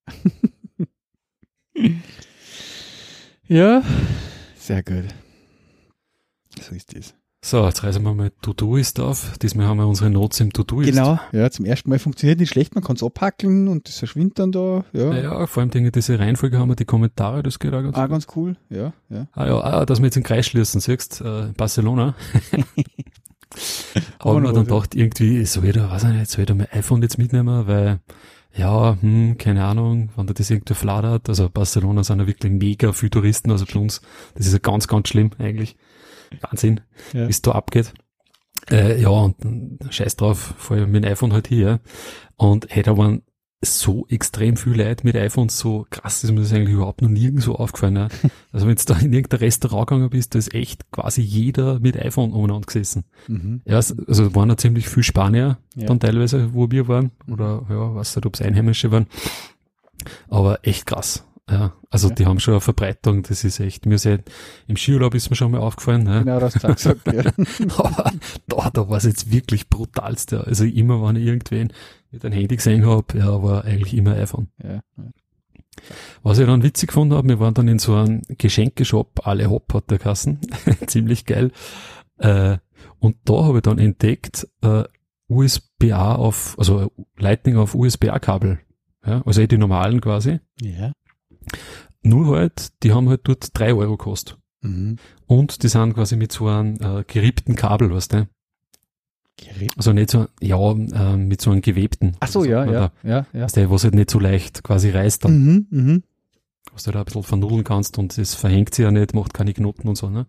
ja, sehr gut. So ist das. So, jetzt reißen wir mal To-Do-Ist auf. Diesmal haben wir unsere Notes im To-Do-Ist. Genau, ja, zum ersten Mal funktioniert nicht schlecht, man kann es abhackeln und das verschwindet dann da. Ja, ja vor allem Dinge, diese Reihenfolge haben wir, die Kommentare, das geht auch ganz, ah, ganz cool. Ja, ja. Ah ja, ah, dass wir jetzt den Kreis schließen, siehst äh, Barcelona. Haben wir dann gedacht, irgendwie, soll ich da, weiß ich nicht, soll ich da mein iPhone jetzt mitnehmen, weil, ja, hm, keine Ahnung, wenn da das irgendwie fladert, also Barcelona sind ja wirklich mega viele Touristen, also für uns, das ist ja ganz, ganz schlimm eigentlich. Wahnsinn, ja. wie es da abgeht. Äh, ja, und scheiß drauf, vor allem mit dem iPhone halt hier. Und hätte aber so extrem viele Leute mit iPhones so krass ist mir das eigentlich überhaupt noch nirgendwo aufgefallen. Ne? Also wenn du da in irgendein Restaurant gegangen bist, da ist echt quasi jeder mit iPhone umeinander gesessen. Mhm. Ja, also waren da ziemlich viele Spanier ja. dann teilweise, wo wir waren. Oder ja, weiß nicht, ob es Einheimische waren. Aber echt krass. Ja, also ja. die haben schon eine Verbreitung, das ist echt, mir ist ja, im Skiurlaub ist mir schon mal aufgefallen. Ne? Genau, das hast du gesagt, ja. Aber da, da war es jetzt wirklich brutalste. Also immer, wenn ich irgendwen mit einem Handy gesehen habe, ja, war eigentlich immer iPhone. Ja, ja. Was ich dann witzig gefunden habe, wir waren dann in so einem Geschenkeshop, alle Hop hat der Kassen, ziemlich geil. Äh, und da habe ich dann entdeckt, äh, USB-A auf, also Lightning auf USB-A-Kabel. Ja, also eh die normalen quasi. Ja. Nur halt, die haben halt dort drei Euro gekostet. Mhm. Und die sind quasi mit so einem äh, geriebten Kabel, weißt du? Gerät? Also nicht so, ja, äh, mit so einem gewebten. Ach so, ja, ja, ja, ja. Der, was halt nicht so leicht quasi reißt dann. Mhm, mhm. Was du da ein bisschen vernudeln kannst und das verhängt sich ja nicht, macht keine Knoten und so, ne?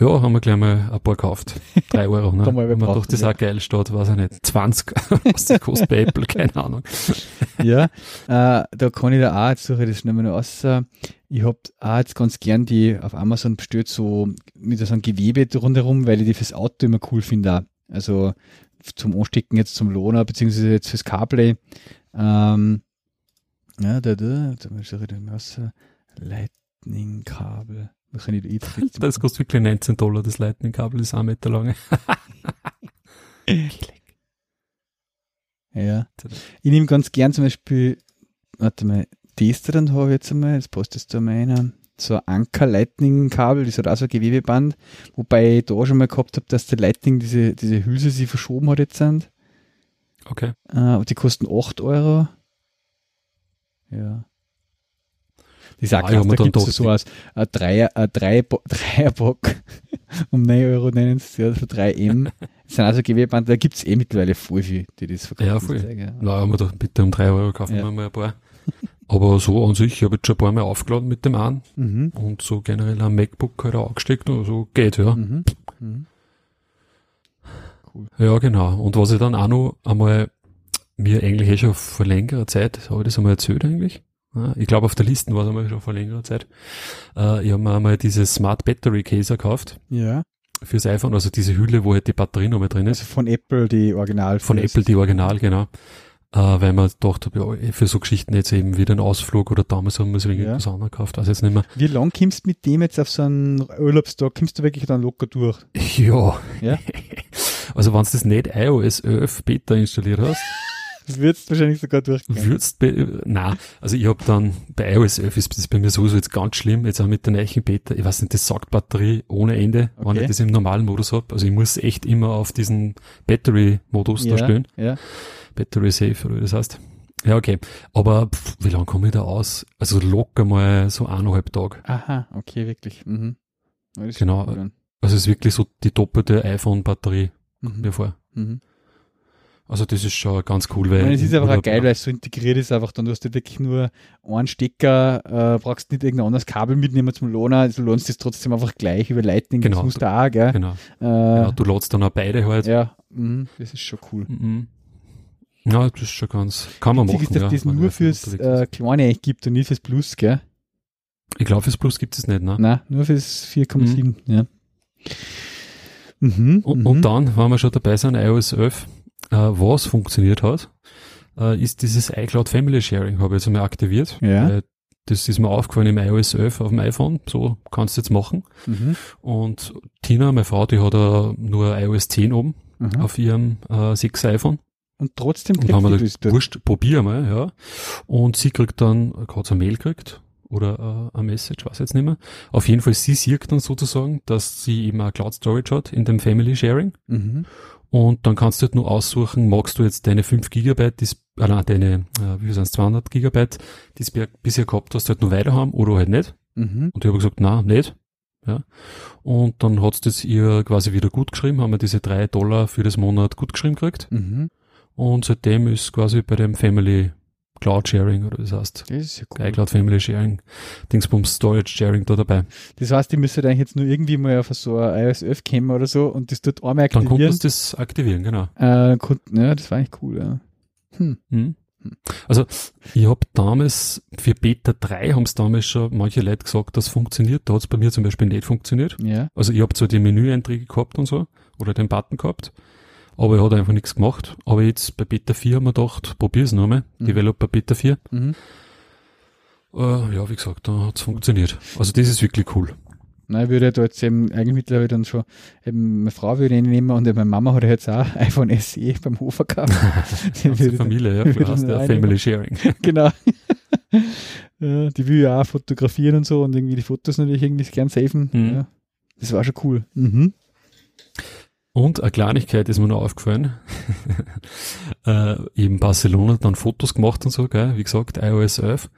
Ja, haben wir gleich mal ein paar gekauft. Drei Euro, ne? Wenn man doch das ja. auch geil steht, weiß ich nicht. 20, was das kostet bei Apple, keine Ahnung. ja, äh, da kann ich da auch, jetzt suche ich das schnell mal aus, ich hab auch jetzt ganz gern die auf Amazon bestellt, so mit so einem Gewebe rundherum, weil ich die fürs Auto immer cool finde also zum Anstecken jetzt zum Lohner, beziehungsweise jetzt fürs CarPlay. Ähm, ja, da, da, da muss ich den Messer. Lightning-Kabel. Das kostet wirklich 19 Dollar, das Lightning-Kabel ist ein Meter lang. ja. Ich nehme ganz gern zum Beispiel, warte mal, Tester dann habe ich jetzt einmal, jetzt postest du mal einer so ein Anker-Lightning-Kabel, das hat auch so ein Gewebeband, wobei ich da schon mal gehabt habe, dass der Lightning diese, diese Hülse sich verschoben hat jetzt sind. Okay. Äh, die kosten 8 Euro. Ja. Das ist auch krass, da gibt es doch so als ein Dreier, ein Dreier- Dreierbock um 9 Euro nennen sie ja, für 3M. Das sind also Gewebeband, da gibt es eh mittlerweile voll viel, die das verkaufen. Ja, voll. Zeug, ja. Na, haben wir doch bitte um drei Euro kaufen Ja. wir mal ein paar. Aber so an sich, ich habe jetzt schon ein paar Mal aufgeladen mit dem einen Mhm. und so generell am MacBook halt auch angesteckt und so geht, ja. Mhm. Mhm. Ja, genau. Und was ich dann auch noch einmal mir eigentlich eh schon vor längerer Zeit, habe ich das einmal erzählt eigentlich? Ich glaube, auf der Liste war es einmal schon vor längerer Zeit. Äh, ich habe mir einmal dieses Smart Battery Case gekauft Ja. fürs iPhone, also diese Hülle, wo halt die Batterie nochmal drin ist. Also von Apple die Original. Von Apple, die Original, genau. Äh, weil man gedacht habe, ja, für so Geschichten jetzt eben wieder ein Ausflug oder damals haben wir es wegen Ja. irgendwas anderes gekauft, also jetzt nicht mehr. Wie lang kommst du mit dem jetzt auf so einen Urlaubstag? Kommst du wirklich dann locker durch? Ja. Ja? Also wenn du das nicht iOS 11 Beta installiert hast, Würdest wahrscheinlich sogar durchgehen. würdest be na, also ich habe dann bei iOS 11 ist das bei mir sowieso jetzt ganz schlimm, jetzt auch mit der neuen Beta, ich weiß nicht, das sagt Batterie ohne Ende, wenn Okay. ich das im normalen Modus habe. Also ich muss echt immer auf diesen Battery-Modus da stellen. ja. Battery Safe oder wie das heißt. Ja, okay. Aber pff, wie lange komme ich da aus? Also locker mal so eineinhalb Tage. Aha, okay, wirklich. Mhm. Ja, Genau. Also es ist wirklich so die doppelte iPhone-Batterie Mhm. mir vor. Mhm. Also das ist schon ganz cool, weil. Meine, es ist einfach auch geil, weil es so integriert ist, einfach dann, du hast ja wirklich nur einen Stecker, äh, brauchst nicht irgendein anderes Kabel mitnehmen zum Lohner, also lohnst es trotzdem einfach gleich über Lightning, Genau. das musst du auch, gell? Genau. Äh, Ja, du ladst dann auch beide halt. ja, mhm, das ist schon cool. Mhm. Ja, das ist schon ganz, kann man Witzig machen. ist, dass ja, das nur fürs äh, Kleine eigentlich gibt und nicht fürs Plus, gell? Ich glaube, fürs Plus gibt es nicht, ne? Nein, nur fürs 4,7, ja. Mhm, Und, mhm. und dann, wenn wir schon dabei sind, iOS 11, äh, was funktioniert hat, äh, ist dieses iCloud Family Sharing, habe ich jetzt einmal aktiviert. Ja. Weil das ist mir aufgefallen im iOS 11 auf dem iPhone, so kannst du jetzt machen. Mhm. Und Tina, meine Frau, die hat äh, nur iOS 10 oben Mhm. auf ihrem äh, 6 iPhone. Und trotzdem Und kriegt haben wir dort. wurscht, probier mal, ja. Und sie kriegt dann, hat eine Mail gekriegt oder äh, eine Message, weiß jetzt nicht mehr. Auf jeden Fall, sie sieht dann sozusagen, dass sie eben eine Cloud Storage hat in dem Family Sharing. Mhm. Und dann kannst du halt nur aussuchen, magst du jetzt deine 5 Gigabyte, die, äh, nein, deine, äh, wie sind's, 200 Gigabyte, die du bi- bisher gehabt hast, halt nur weiter haben oder halt nicht. Mhm. Und ich habe gesagt, na, nicht. Ja. Und dann hat's das ihr quasi wieder gut geschrieben, haben wir diese drei Dollar für das Monat gut geschrieben gekriegt. Mhm. Und seitdem ist quasi bei dem Family Cloud Sharing oder wie das heißt, Das ist ja cool. iCloud Family Sharing, Dingsbums Storage Sharing da dabei. Das heißt, die müsste eigentlich jetzt nur irgendwie mal auf so ein iOS 11 kommen oder so und das dort einmal Dann aktivieren. konntest du das aktivieren, genau. Äh, ja, das war eigentlich cool, ja. Hm. Mhm. Also ich habe damals, für Beta 3 haben es damals schon manche Leute gesagt, das funktioniert. Da hat es bei mir zum Beispiel nicht funktioniert. Ja. Also ich habe zwar die Menüeinträge gehabt und so, oder den Button gehabt, aber er hat einfach nichts gemacht. Aber jetzt bei Beta 4 haben wir gedacht, probier's nochmal, Mhm. Developer Beta 4. Mhm. Äh, ja, wie gesagt, da hat's funktioniert. Also das ist wirklich cool. Nein, ich würde da jetzt eben eigentlich mittlerweile dann schon, eben meine Frau würde ihn nehmen und meine Mama hat ja jetzt auch iPhone SE beim Hofer gehabt. Familie, ja, du hast einnehmen. Family Sharing. genau. ja, die will ja auch fotografieren und so und irgendwie die Fotos natürlich irgendwie gern safen. Mhm. Ja. Das war schon cool. Mhm. Und eine Kleinigkeit ist mir noch aufgefallen. äh, eben Barcelona dann Fotos gemacht und so, gell? wie gesagt, iOS 11.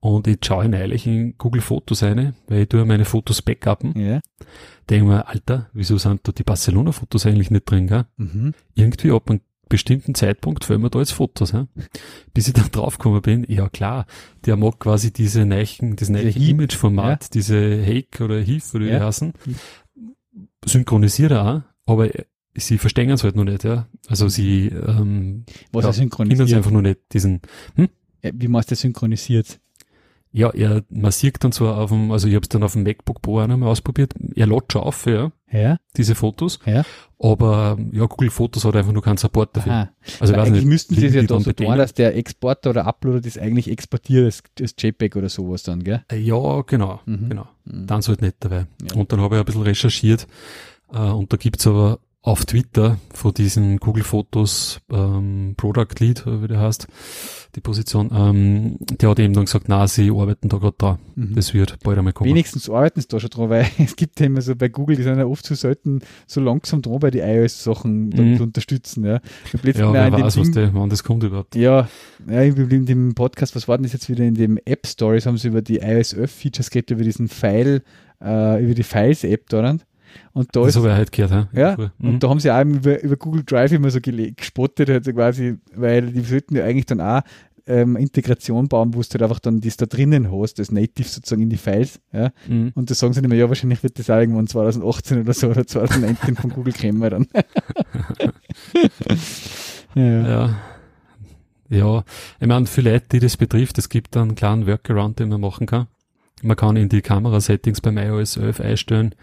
Und ich schaue neulich in Google Fotos eine, weil ich tue meine Fotos backuppen. Ja. Denke mir, Alter, wieso sind da die Barcelona-Fotos eigentlich nicht drin? Gell? Mhm. Irgendwie ab einem bestimmten Zeitpunkt fällt mir da jetzt Fotos. Hä? Bis ich dann draufgekommen bin, ja klar, der mag quasi diese neichen, das Heap, Image-Format, diese Hake oder Heath oder wie Ja. die heißen, synchronisiert er auch, aber sie verstehen es halt noch nicht, ja. Also sie ähm, Was Ja, er synchronisiert. einfach noch nicht diesen, Ja, Wie machst du das synchronisiert? ja, er, man sieht dann zwar auf dem, also ich habe es dann auf dem MacBook Pro auch noch mal ausprobiert, er lädt schon auf, ja, Ja. diese Fotos, Ja. aber ja, Google Fotos hat einfach nur keinen Support dafür. Aha. Also eigentlich nicht, müssten sie liegen ja da dann so tun, dass der Exporter oder Uploader das eigentlich exportiert als, als JPEG oder sowas dann, gell? Ja, genau, Mhm. genau. Mhm. Dann ist halt nicht dabei. Ja. Und dann habe ich ein bisschen recherchiert äh, und da gibt's aber auf Twitter von diesen Google Fotos ähm, Product Lead, wie der heißt, die Position, ähm, der hat eben dann gesagt, na, sie arbeiten da gerade dran. Mhm. Das wird bald einmal kommen. Wenigstens arbeiten sie da schon dran, weil es gibt ja immer so bei Google, die sind ja oft so selten so langsam dran, bei die iOS-Sachen mhm. zu unterstützen. Ja, ja wer weiß, was die, wann das kommt überhaupt. Ja, ja in dem Podcast, was war denn das jetzt wieder in dem App Stories, haben sie über die iOS 11 Features geredet, über diesen File, äh, über die Files-App da. Und da das habe ich halt gehört, ja. ja mhm. Und da haben sie auch über, über Google Drive immer so gespottet, halt quasi, weil die sollten ja eigentlich dann auch ähm, Integration bauen, wo du halt einfach dann das da drinnen hast, das Native sozusagen in die Files. Ja? Mhm. Und da sagen sie nicht mehr, ja, wahrscheinlich wird das auch irgendwann 2018 oder so oder 2019 von Google kommen dann. ja. ja. Ja, ich meine, für Leute, die das betrifft, es gibt einen kleinen Workaround, den man machen kann. Man kann in die Kamerasettings beim iOS 11 einstellen,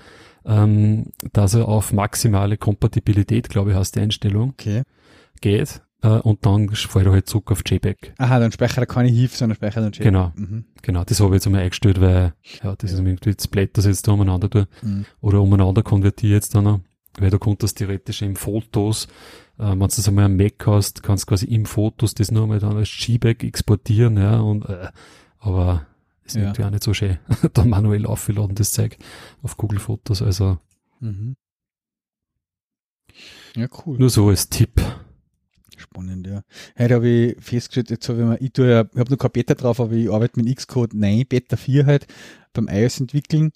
ähm, dass er auf maximale Kompatibilität, glaube ich, hast die Einstellung. Okay. Geht. Äh, und dann fällt er halt zurück auf JPEG. Aha, dann speichert er keine HIF, sondern speichert dann JPEG. Genau. Mhm. Genau, das habe ich jetzt einmal eingestellt, weil, ja, das ist irgendwie das Blatt, das jetzt da umeinander tue. Mhm. Oder umeinander konvertiere jetzt dann noch. Weil du konntest theoretisch im Fotos, äh, wenn du das einmal am Mac hast, kannst du quasi im Fotos das nur einmal dann als JPEG exportieren, ja, und, äh, aber ist ja. irgendwie auch nicht so schön. dann manuell aufgeladen, das Zeug auf Google Fotos, also. Mhm. Ja, cool. Nur so als Tipp. Spannend, ja. Heute habe ich festgestellt, jetzt habe ich mal, ich tue ja, ich habe noch kein Beta drauf, aber ich arbeite mit Xcode 9, Beta 4 halt beim iOS entwickeln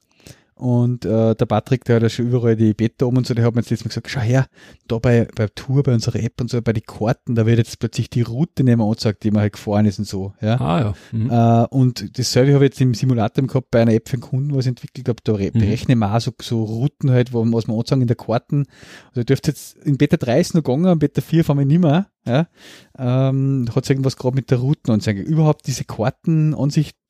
und äh, der Patrick, der hat ja schon überall die Beta um und so, der hat mir jetzt letztes Mal gesagt, schau her, da bei, bei Tour, bei unserer App und so, bei den Karten, da wird jetzt plötzlich die Route nicht mehr angezeigt, die man halt gefahren ist und so. Ja? Ah, ja. Mhm. Äh, und dasselbe habe ich jetzt im Simulator gehabt bei einer App für einen Kunden, was ich entwickelt habe, da mhm. berechne ich auch so, so Routen halt, wo, was man anzeigen in der Karten. Also dürfte jetzt in Beta 3 ist noch gegangen, in Beta 4 fahren wir nicht mehr. Ja? Ähm, hat es irgendwas gerade mit der Routenanzeige. Überhaupt diese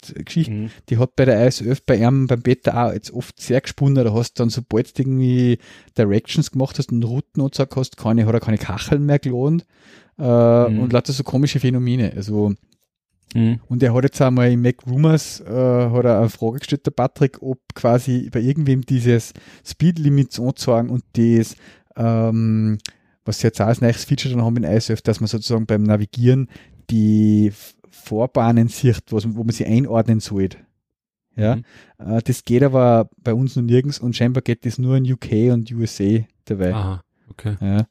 Kartenansicht-Geschichte, mhm. die hat bei der ISF bei einem beim Beta auch jetzt oft sehr gesponnen. Da hast du dann, sobald du irgendwie Directions gemacht hast und Routenanzeige hast, keine, hat er keine Kacheln mehr gelohnt äh, mhm. und lauter so komische Phänomene. Also Mhm. Und er hat jetzt einmal im Mac Rumors äh, hat er eine Frage gestellt, der Patrick, ob quasi bei irgendwem dieses Speed Limits anzeigen und das ähm, was jetzt auch als neues Feature dann haben in ISF, dass man sozusagen beim Navigieren die Vorbahnen sieht, was, wo man sie einordnen sollte. Ja, mhm. äh, das geht aber bei uns noch nirgends und scheinbar geht das nur in UK und USA dabei. Aha, okay. Ja,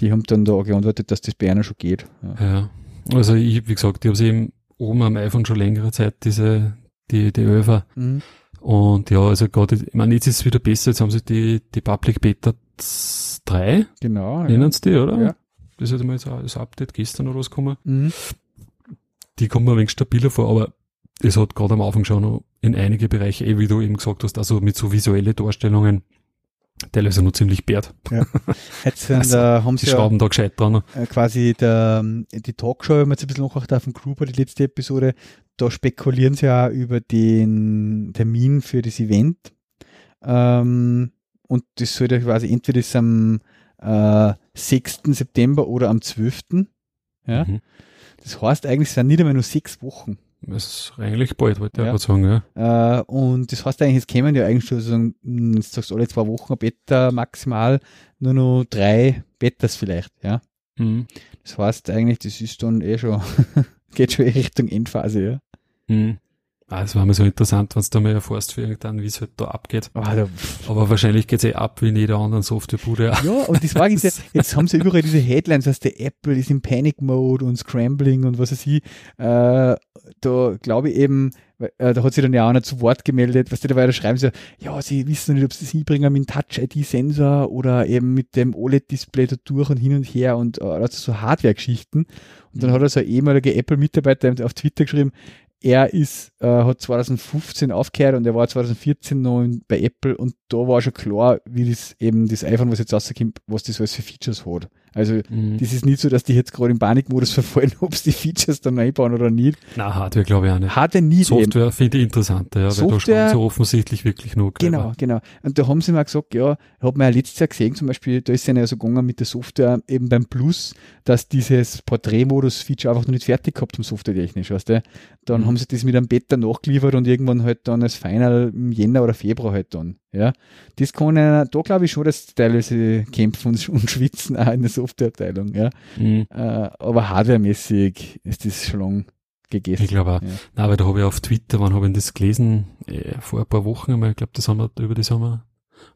die haben dann da geantwortet, dass das bei einer schon geht. Ja, ja. also ich, wie gesagt, ich habe sie eben oben am iPhone schon längere Zeit, diese, die, die Öfer. Mhm. Und ja, also gerade, ich meine, jetzt ist es wieder besser, jetzt haben sie die, die Public Beta 3. Genau. Nennen ja. die, oder? Ja. Das ist halt mal jetzt auch das Update gestern oder was gekommen. Mhm. Die kommen mir ein wenig stabiler vor, aber es hat gerade am Anfang schon in einige Bereiche, eh, wie du eben gesagt hast, also mit so visuelle Darstellungen, teilweise nur ziemlich bärt. Ja. Jetzt sind, also, äh, haben sie schrauben da gescheit dran. Äh, quasi der, die Talkshow, wenn man jetzt ein bisschen noch auf dem Gruber, die letzte Episode, da spekulieren sie ja über den Termin für das Event. Ähm, und das sollte quasi entweder ist am äh, 6. September oder am 12. Ja? Mhm. Das heißt eigentlich, es sind nicht einmal nur sechs Wochen. Das ist eigentlich bald, wollte ich ja. sagen, ja. Äh, und das heißt eigentlich, es kämen ja eigentlich schon so, jetzt sagst du alle zwei Wochen ein Beta maximal, nur noch drei Betas vielleicht, ja. Mhm. Das heißt eigentlich, das ist dann eh schon, geht schon in Richtung Endphase, ja. Mhm. Ah, das war mir so interessant, wenn du da mal erfährst für wie es halt da abgeht. Oh, da, Aber wahrscheinlich geht's eh ab wie in jeder anderen Softwarebude. Ja, und das war jetzt, jetzt haben sie überall diese Headlines, dass der Apple ist im Panic Mode und Scrambling und was weiß ich. Äh, da glaube ich eben, äh, da hat sich dann ja auch einer zu Wort gemeldet, was die da weiter schreiben, so, ja, sie wissen nicht, ob sie das hinbringen mit dem Touch-ID-Sensor oder eben mit dem OLED-Display da durch und hin und her und äh, also so Hardware-Geschichten. Und dann hat er so ein ehemaliger Apple-Mitarbeiter auf Twitter geschrieben, er ist, äh, hat 2015 aufgehört und er war 2014 noch in, bei Apple und da war schon klar, wie das eben das iPhone, was jetzt rauskommt, was das alles für Features hat. Also mhm. das ist nicht so, dass die jetzt gerade im Panikmodus verfallen, ob sie die Features dann einbauen oder nicht. Na, Hardware glaube ich auch nicht. Hardware nie. Software finde ich interessanter, ja, Software, weil da so offensichtlich wirklich nur Genau, genau. Und da haben sie mal gesagt, ja, hat man ja letztes Jahr gesehen, zum Beispiel, da ist es ja so gegangen mit der Software eben beim Plus, dass dieses Porträtmodus-Feature einfach noch nicht fertig gehabt haben, softwaretechnisch, weißt du. Dann mhm. haben sie das mit einem Beta nachgeliefert und irgendwann halt dann als Final im Jänner oder Februar halt dann. Ja, das kann einer, da glaube ich schon, dass teilweise kämpfen und, und schwitzen auch in der Softwareabteilung, ja. Mhm. Äh, aber hardwaremäßig ist das schon lang gegessen. Ich glaube auch. Ja. Na, weil da habe ich auf Twitter, wann habe ich das gelesen? Äh, vor ein paar Wochen einmal, ich glaube, das haben wir, über das haben wir,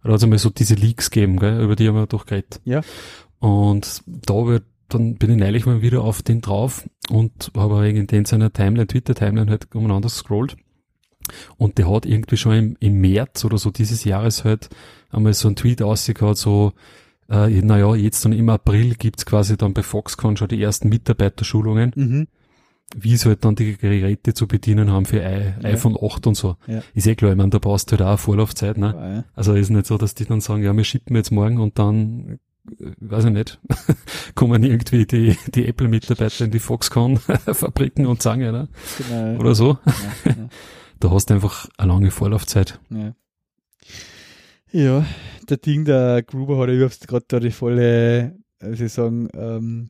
oder hat es einmal so diese Leaks gegeben, gell? über die haben wir doch geredet. Ja. Und da wird, dann bin ich neulich mal wieder auf den drauf und habe in den seiner Timeline, Twitter-Timeline halt umeinander scrollt. Und der hat irgendwie schon im, im März oder so dieses Jahres halt einmal so einen Tweet ausgehauen, so, äh, naja, jetzt dann im April gibt's quasi dann bei Foxconn schon die ersten Mitarbeiterschulungen Mhm. wie sie halt dann die Geräte zu bedienen haben für I Ja. iPhone 8 und so. Ja. Ist eh klar, ich meine, da brauchst du halt auch Vorlaufzeit, ne? Ja. Also ist nicht so, dass die dann sagen, ja, wir schippen jetzt morgen und dann, weiß ich nicht, kommen irgendwie die, die Apple-Mitarbeiter in die Foxconn-Fabriken und sagen, ja, ne? Genau. oder so. Ja, ja. Da hast du einfach eine lange Vorlaufzeit. Ja. ja, der Ding, der Gruber hat ja überhaupt gerade da die volle, äh, wie sagen, ähm,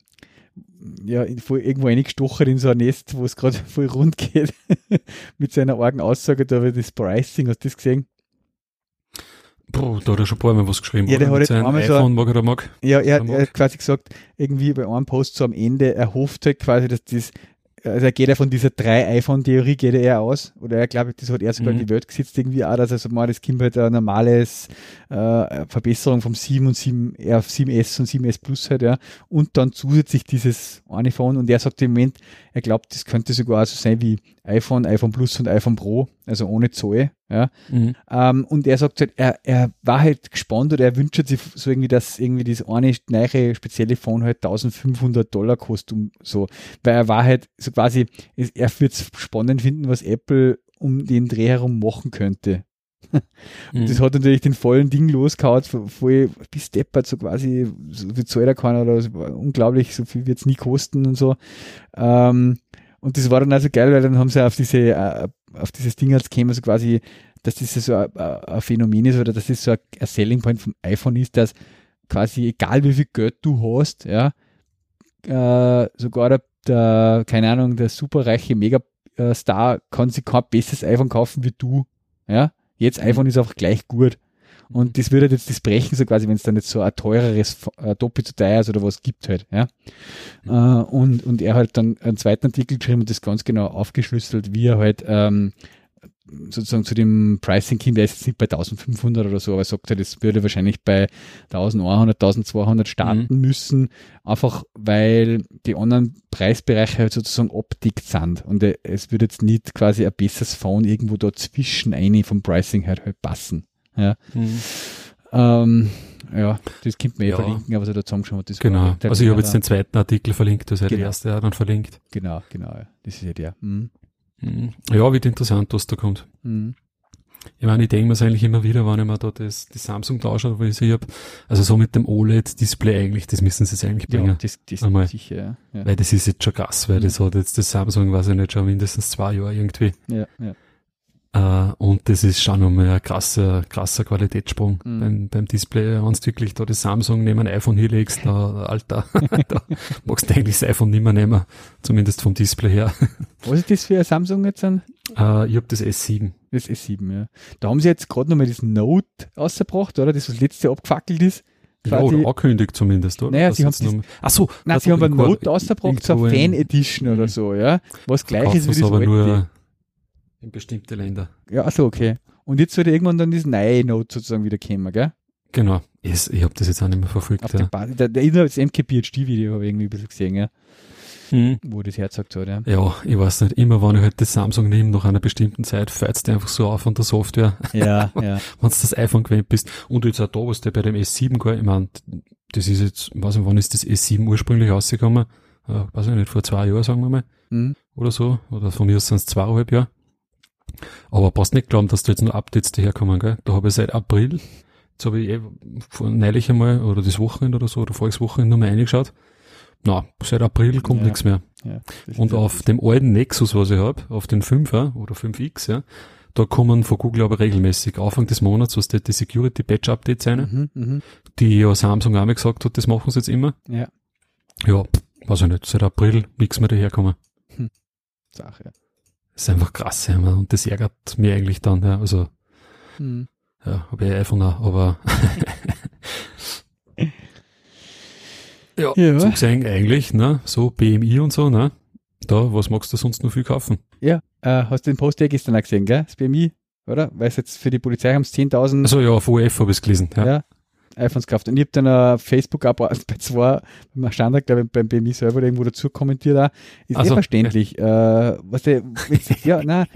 ja, in, voll, irgendwo eingestochen in so ein Nest, wo es gerade voll rund geht, mit seiner argen Aussage, da wird das Pricing, hast du das gesehen? Puh, da hat er schon ein paar Mal was geschrieben. Ja, der hat einmal so- mag er mag. Ja, er, er hat quasi gesagt, irgendwie bei einem Post so am Ende, er hofft halt quasi, dass das, also er geht ja von dieser drei iPhone-Theorie, geht er eher aus, oder er glaube, das hat er sogar in Mhm. die Welt gesetzt, irgendwie auch, dass er so mal, das Kind halt eine normales äh, Verbesserung vom 7 und 7, ja, 7S und 7S Plus halt, ja, und dann zusätzlich dieses eine Phone, und er sagt im Moment, er glaubt, das könnte sogar so sein wie iPhone, iPhone Plus und iPhone Pro, also ohne Zoll, ja, Mhm. ähm, und er sagt halt, er, er war halt gespannt oder er wünscht sich so irgendwie, dass irgendwie das eine neue spezielle Phone halt 1500 Dollar kostet, um so, weil er war halt so quasi, er wird es spannend finden, was Apple um den Dreh herum machen könnte. Mhm. Das hat natürlich den vollen Ding losgehauen, vo- voll bis deppert, so quasi, so viel zahlt er keiner oder so, unglaublich, so viel wird es nie kosten und so. Ähm, und das war dann also geil, weil dann haben sie auf diese, äh, auf dieses Ding als käme so quasi, dass das so ein, ein Phänomen ist oder dass das so ein, ein Selling Point vom iPhone ist, dass quasi egal wie viel Geld du hast, ja, äh, sogar der, der, keine Ahnung, der superreiche Megastar kann sich kein besseres iPhone kaufen wie du, ja. Jetzt iPhone ist einfach gleich gut. Und das würde jetzt das brechen, so quasi, wenn es dann jetzt so ein teureres, äh, doppelt so teuer ist oder was gibt halt, ja. Äh, und, und er hat dann einen zweiten Artikel geschrieben und das ganz genau aufgeschlüsselt, wie er halt ähm, sozusagen zu dem Pricing kommt, der ist jetzt nicht bei 1500 oder so, aber er sagt halt, es würde wahrscheinlich bei 1100, 1200 starten müssen, einfach weil die anderen Preisbereiche halt sozusagen abdeckt sind und äh, es würde jetzt nicht quasi ein besseres Phone irgendwo dazwischen eine vom Pricing halt, halt passen. Ja. Mhm. Ähm, ja, das könnte man eh Ja. verlinken, aber so da zusammengeschaut hat, das Genau. der- Also ich habe der- jetzt den zweiten Artikel verlinkt, das ist ja der Genau. erste auch dann verlinkt. Genau, genau, ja. das ist ja der. Mhm. Mhm. Ja, wird interessant, was da kommt. Mhm. Ich meine, ich denke mir eigentlich immer wieder, wenn ich mir da das, die Samsung da anschaue, wo ich sie habe, also so mit dem OLED-Display eigentlich, das müssen sie jetzt eigentlich Ja, bringen. das, das Einmal. sicher, ja. Ja, Weil das ist jetzt schon krass, weil Mhm. das hat jetzt das Samsung, weiß ich nicht, schon mindestens zwei Jahre irgendwie. ja, ja. Äh, und das ist schon nochmal ein krasser, krasser Qualitätssprung Mhm. beim, beim Display. Wenn du wirklich da das Samsung neben ein iPhone hinlegst, da, Alter, da magst du eigentlich das iPhone nicht mehr nehmen. Zumindest vom Display her. Was ist das für ein Samsung jetzt an? Äh, ich habe das S7. Das S7, ja. Da haben sie jetzt gerade nochmal das Note ausgebracht, oder? Das, was letzte Jahr abgefackelt ist. Ja, oder angekündigt zumindest, oder? Naja, Das sie haben das- Ach so, Nein, sie haben hab ein Note ausgebracht, so eine in- Fan Edition oder so, ja. Was gleich Kaufen ist wie das aber alte. nur in bestimmte Länder. Ja, achso, okay. Und jetzt wird irgendwann dann das neue Note sozusagen wieder kommen, gell? Genau. Ich, ich habe das jetzt auch nicht mehr verfolgt. Auf Ja. der Basis. Der, der Inhalt, das MKBHD-Video habe ich irgendwie ein bisschen gesehen, ja. Mhm. Wo das herzagt hat, ja. ja, ich weiß nicht. Immer wenn ich halt das Samsung nehme, nach einer bestimmten Zeit, fällt dir einfach so auf von der Software, Ja, ja. wenn du das iPhone gewöhnt bist. Und jetzt auch da, was der bei dem S7 gar, ich meine, das ist jetzt, weiß nicht, wann ist das S7 ursprünglich rausgekommen? Äh, weiß ich nicht, vor zwei Jahren, sagen wir mal. Mhm. oder so, oder von mir aus sind es zweieinhalb Jahre. Aber passt nicht glauben, dass da jetzt nur Updates daherkommen, gell? Da habe ich seit April, jetzt habe ich eh neulich einmal, oder das Wochenende oder so, oder voriges Wochenende nochmal reingeschaut. Na, seit April kommt Ja. nichts mehr. ja. Und auf dem alten Nexus, was ich habe, auf den 5er oder 5X, ja, da kommen von Google aber regelmäßig Anfang des Monats, was die Security Patch Updates sein, Mhm, mhm. die ja Samsung auch mal gesagt hat, das machen sie jetzt immer. Ja, Ja, weiß ich nicht, seit April nichts mehr daherkommen. Sache. Das ist einfach krass, ja, und das ärgert mich eigentlich dann, ja, also, Mhm. Ja, habe ich iPhone auch, aber ja, Ja. so gesehen eigentlich, ne, so BMI und so, ne, da, was magst du sonst noch viel kaufen? Ja, äh, hast du den Post ja gestern auch gesehen, gell? Das BMI, oder? Weil es jetzt für die Polizei haben es 10.000 Also ja, auf UF habe ich es gelesen, ja. ja. iPhones gekauft. Und ich habe dann auf Facebook auch bei zwei, beim Standard, glaube ich, beim BMI selber oder irgendwo dazu kommentiert auch. Ist Ach eh verständlich. Äh, was der, ja, nein,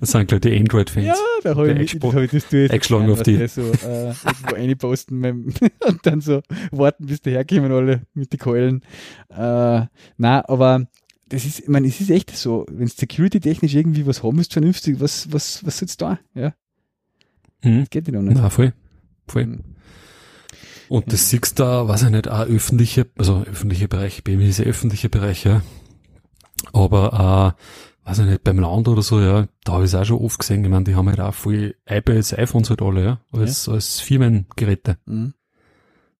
Das sind gleich die Android-Fans. ja, da habe ich, das hab ich das jetzt eingeschlagen auf die. So, äh, irgendwo reinposten und dann so warten, bis die herkommen alle mit den Keulen. Äh, na, aber das ist, ich meine, es ist echt so, wenn security-technisch irgendwie was haben ist vernünftig, was, was, was sitzt da? Ja, Mhm. das geht ja noch nicht. Na, voll. Voll. Mhm. Und das siehst du da, weiß ich nicht, auch öffentliche, also öffentliche Bereich, BMI ist ja öffentlicher Bereich, ja. Aber äh, weiß ich nicht, beim Land oder so, ja, da habe ich es auch schon oft gesehen. Ich meine, die haben halt auch viel iPads, iPhones halt alle, ja, als, als Firmengeräte. Mhm.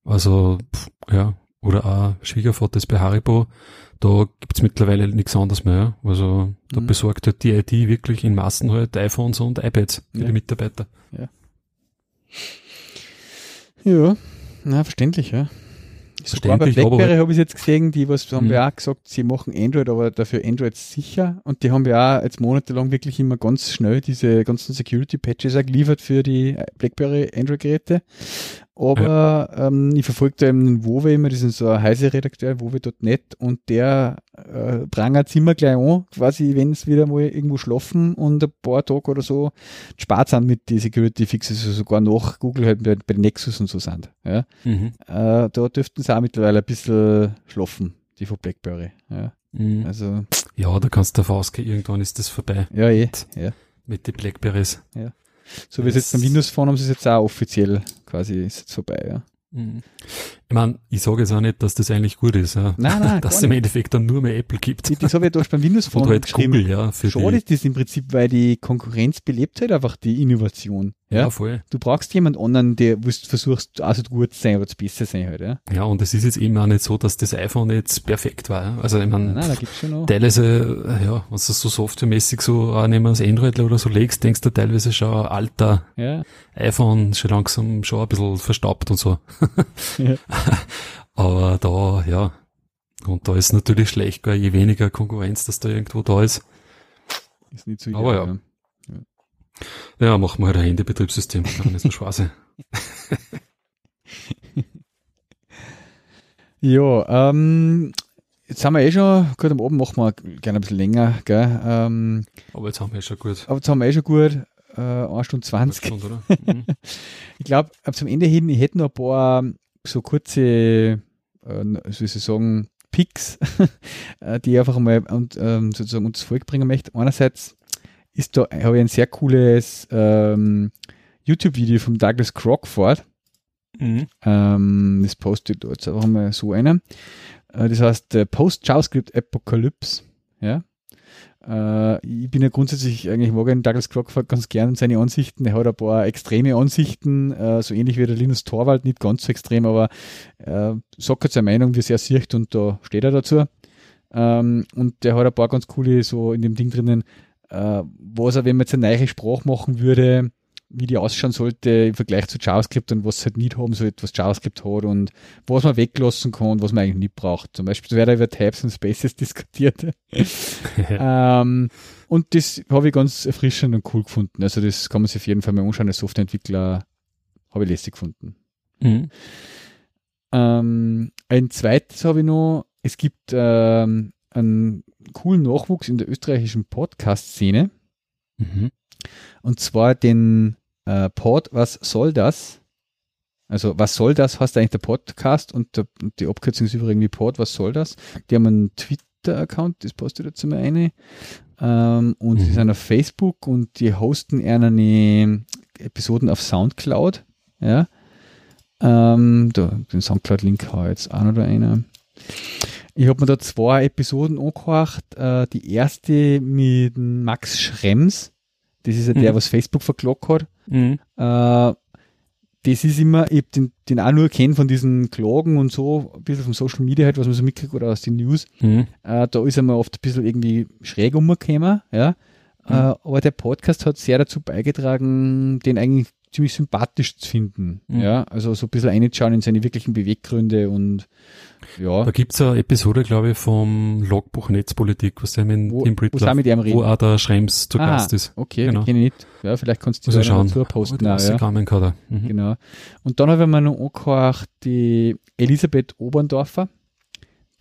Also, pff, ja, oder auch Schwiegervater ist bei Haribo, da gibt's mittlerweile nichts anderes mehr, ja. Also da Mhm. besorgt halt die IT wirklich in Massen halt iPhones und iPads für Ja. die Mitarbeiter. Ja, na, verständlich, ja. Sogar bei BlackBerry halt- habe ich jetzt gesehen, die was haben Mhm. ja auch gesagt, sie machen Android, aber dafür Android sicher. Und die haben ja auch jetzt monatelang wirklich immer ganz schnell diese ganzen Security-Patches auch geliefert für die BlackBerry Android-Geräte. Aber ähm, ich verfolge da eben den Wowe immer, das ist so ein heißer Redakteur, wowe.net und der äh, prangert immer gleich an, quasi, wenn es wieder mal irgendwo schlafen und ein paar Tage oder so spart sind mit die Security-Fixes, also sogar nach Google halt bei, bei Nexus und so sind. Ja. Mhm. Äh, da dürften sie auch mittlerweile ein bisschen schlafen, die von BlackBerry. Ja, Mhm. also, Ja, da kannst du davon ausgehen, irgendwann ist das vorbei ja, eh. Ja. mit den Blackberries. So wie es jetzt beim Windows Phone haben sie es jetzt auch offiziell quasi ist jetzt vorbei. Ja. Mhm. Ich meine, ich sage jetzt auch nicht, dass das eigentlich gut ist, ja. Nein, nein, dass es im. Endeffekt dann nur mehr Apple gibt. Das habe ich da beim Windows Phone halt. Google, ja, für Schade ist das im Prinzip, weil die Konkurrenz belebt halt einfach die Innovation. Ja? Ja, voll. Du brauchst jemand anderen, der wo du versuchst, auch so gut zu sein oder zu besser sein halt. Ja? Ja, und es ist jetzt eben auch nicht so, dass das iPhone jetzt perfekt war. ja. Also ich meine, teilweise, äh, ja, wenn du das so softwaremäßig so auch nehmen als Android oder so legst, denkst du teilweise schon, alter Ja, iPhone schon langsam schon ein bisschen verstaubt und so. Ja. Aber da, ja. Und da ist natürlich schlecht, gell, je weniger Konkurrenz, dass da irgendwo da ist. ist nicht so Aber ideal, Ja, machen wir halt ein Handybetriebssystem, kann nicht so sein. Ja, ähm, jetzt haben wir eh schon, gut, am Abend machen wir gerne ein bisschen länger, gell? Ähm, Aber jetzt haben wir schon gut. aber jetzt haben wir eh schon gut, äh, 1 Stunde 20. Stunde? Mhm. Ich glaube, zum Ende hin, ich hätte noch ein paar so kurze, äh, wie soll ich sagen, Picks, äh, die ich einfach mal und, ähm, sozusagen uns Volk bringen möchte. Einerseits ist da, habe ich ein sehr cooles ähm, YouTube-Video vom Douglas Crockford. Mhm. Ähm, das poste ich da jetzt einfach mal so einer. Äh, das heißt äh, Post-JavaScript Apocalypse. Ja. Äh, ich bin ja grundsätzlich, eigentlich mag den Douglas Crockford ganz gern seine Ansichten. Er hat ein paar extreme Ansichten, äh, so ähnlich wie der Linus Torwald, nicht ganz so extrem, aber äh, sagt halt seine Meinung, wie er es sieht und da steht er dazu. Ähm, und der hat ein paar ganz coole so in dem Ding drinnen, äh, was er, wenn man jetzt eine neue Sprache machen würde, wie die ausschauen sollte im Vergleich zu JavaScript und was es halt nicht haben sollte, was JavaScript hat und was man weglassen kann und was man eigentlich nicht braucht. Zum Beispiel wird über Tabs und Spaces diskutiert. ähm, und das habe ich ganz erfrischend und cool gefunden. Also das kann man sich auf jeden Fall mal anschauen. Als Softwareentwickler habe ich lässig gefunden. Mhm. Ähm, ein zweites habe ich noch. Es gibt ähm, einen coolen Nachwuchs in der österreichischen Podcast-Szene. Mhm. Und zwar den äh, Pod Was soll das? Also, was soll das, heißt eigentlich der Podcast und, der, und die Abkürzung ist übrigens Pod, was soll das? Die haben einen Twitter-Account, das postet dazu mal eine. Ähm, und Mhm. die sind auf Facebook und die hosten eine Episoden auf Soundcloud. Ja. Ähm, da, den Soundcloud-Link habe ich jetzt auch noch einer. Ich habe mir da zwei Episoden angehört. Äh, die erste mit Max Schrems. Das ist ja der, Mhm. was Facebook verklagt hat. Mhm. Äh, das ist immer, ich hab den, den auch nur kennt von diesen Klagen und so, ein bisschen vom Social Media halt, was man so mitkriegt oder aus den News. Mhm. Äh, da ist er mal oft ein bisschen irgendwie schräg umgekommen, ja. Äh, aber der Podcast hat sehr dazu beigetragen, den eigentlich ziemlich sympathisch zu finden. Mhm. Ja, also so ein bisschen reinschauen in seine wirklichen Beweggründe und ja. Da gibt's eine Episode, glaube ich, vom Logbuch Netzpolitik, was der mit Wo- wo's auch Brittler, mit ihm wo reden? auch der Schrems zu Ah, Gast ist. Okay, Genau. kenne ich nicht. Ja, vielleicht kannst du Also dazu posten. Oh, auch, ja. Er. Mhm. Genau. Und dann habe ich mir noch angehört, die Elisabeth Oberndorfer,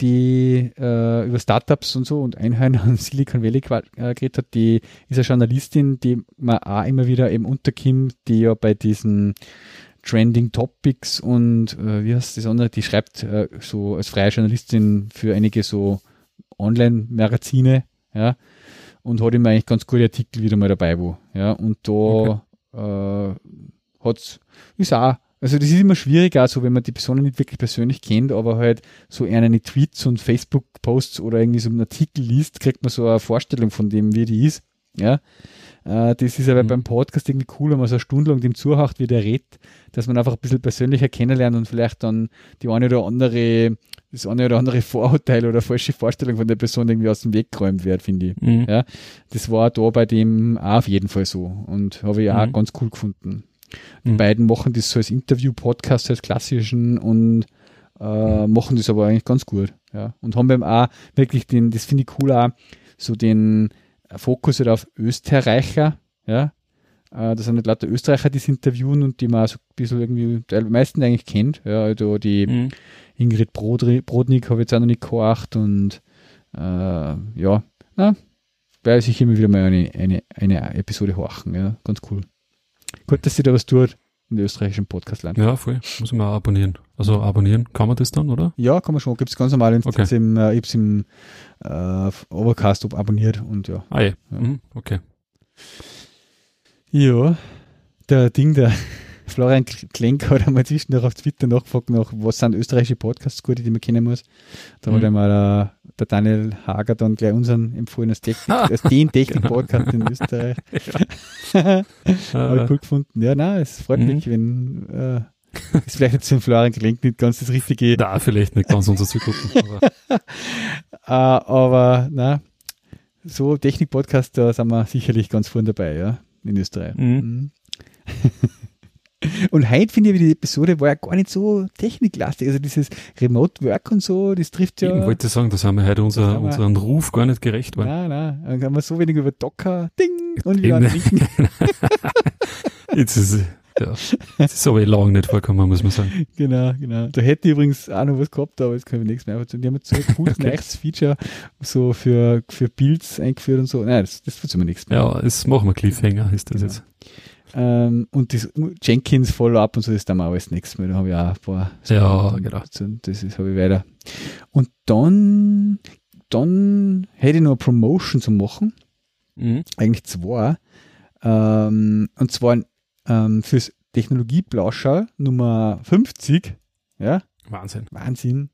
die äh, über Startups und so und Einhörner und Silicon Valley äh, geredet hat, die ist eine Journalistin, die man auch immer wieder eben unterkommt, die ja bei diesen Trending Topics und äh, wie heißt das andere, die schreibt äh, so als freie Journalistin für einige so Online-Magazine, ja, und hat immer eigentlich ganz gute Artikel wieder mal dabei, wo, ja, und da äh, hat's, ist auch, also das ist immer schwierig, also wenn man die Personen nicht wirklich persönlich kennt, aber halt so eher eine Tweets und Facebook-Posts oder irgendwie so einen Artikel liest, kriegt man so eine Vorstellung von dem, wie die ist, ja. Äh, das ist aber Mhm. beim Podcast irgendwie cool, wenn man so eine Stunde lang dem zuhört, wie der redet, dass man einfach ein bisschen persönlicher kennenlernt und vielleicht dann die eine oder andere, das eine oder andere Vorurteil oder falsche Vorstellung von der Person irgendwie aus dem Weg geräumt wird, finde ich. Mhm. Ja. Das war da bei dem auch auf jeden Fall so und habe ich auch Mhm. ganz cool gefunden. Die Mhm. beiden machen das so als Interview-Podcast, als klassischen und äh, machen das aber eigentlich ganz gut. Ja. Und haben beim auch wirklich den, das finde ich cool auch, so den Fokus halt auf Österreicher, ja. Äh, das sind nicht lauter Österreicher, die es interviewen und die man so ein bisschen irgendwie, die meisten eigentlich kennt. Ja, also die Mhm. Ingrid Brodri, Brodnik habe ich jetzt auch noch nicht geacht und äh, ja, na, werde ich immer wieder mal eine, eine, eine Episode horchen, ja, ganz cool. Gut, dass sie da was tut in der österreichischen Podcastland. Ja, voll. Muss man auch abonnieren. Also abonnieren, kann man das dann, oder? Ja, kann man schon, gibt es ganz normal, Okay. im, äh, ich im äh, Overcast ab- abonniert und ja. Ah, je. Ja. Mhm. Okay. Ja, der Ding, der Florian Klenk hat einmal zwischendurch auf Twitter nachgefragt, nach, was sind österreichische Podcasts gute, die man kennen muss. Da hat Mhm. einmal der, der Daniel Hager dann gleich unseren empfohlen als, Technik, als den Technik-Podcast in Österreich. Habe ich Äh, cool gefunden. Ja, nein, es freut Mhm. mich, wenn äh, ist vielleicht jetzt den Florian Klenk nicht ganz das Richtige, da vielleicht nicht ganz unser Zielgruppen, aber äh, aber na, so Technik-Podcast, da sind wir sicherlich ganz vorne dabei, ja, in Österreich. Mhm. Und heute finde ich, die Episode war ja gar nicht so techniklastig. Also dieses Remote Work und so, das trifft ja. ich wollte sagen, da sind wir heute unser, wir- unseren Ruf gar nicht gerecht worden. Nein, nein, dann kann man so wenig über Docker, Ding, und wieder Eben. trinken. Jetzt ist, ja, das ist aber eh lange nicht vorgekommen, muss man sagen. genau, genau. Da hätte ich übrigens auch noch was gehabt, aber jetzt können wir nichts mehr erzählen. Die haben jetzt so ein cooles Okay. neues Feature so für, für Builds eingeführt und so. Nein, das, das tut mir nichts mehr. Ja, jetzt machen wir Cliffhanger, ist das Genau. jetzt. Ähm, und das Jenkins Follow-up und so, das dann mal alles nichts mehr. Da habe ich auch ein paar Ja, Sachen genau. Das habe ich weiter. Und dann, dann hätte ich noch eine Promotion zu machen. Mhm. Eigentlich zwei. Ähm, und zwar ähm, fürs Technologieblauschau Nummer 50. Ja, Wahnsinn. Wahnsinn.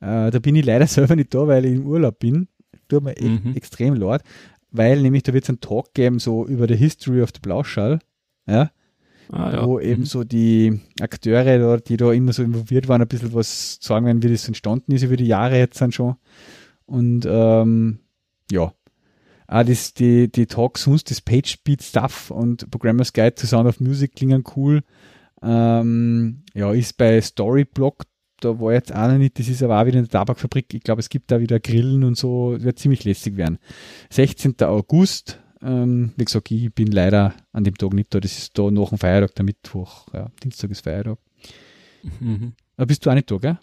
Äh, da bin ich leider selber nicht da, weil ich im Urlaub bin. Tut mir Mhm. extrem leid. Weil nämlich da wird es einen Talk geben, so über die History of the Blauschall. Ja, Ah, ja. wo eben Mhm. so die Akteure, da, die da immer so involviert waren, ein bisschen was sagen werden, wie das entstanden ist über die Jahre jetzt dann schon. Und ähm, ja, auch das, die, die Talks sonst, das PageSpeed Stuff und Programmer's Guide to Sound of Music klingen cool. Ähm, ja, ist bei Storyblock, da war jetzt auch noch nicht, das ist aber auch wieder eine Tabakfabrik. Ich glaube, es gibt da wieder Grillen und so, wird ziemlich lässig werden. 16. August, ähm, wie gesagt, ich bin leider an dem Tag nicht da. Das ist da nach dem Feiertag, der Mittwoch. Ja, Dienstag ist Feiertag. Mhm. Aber bist du auch nicht da, gell?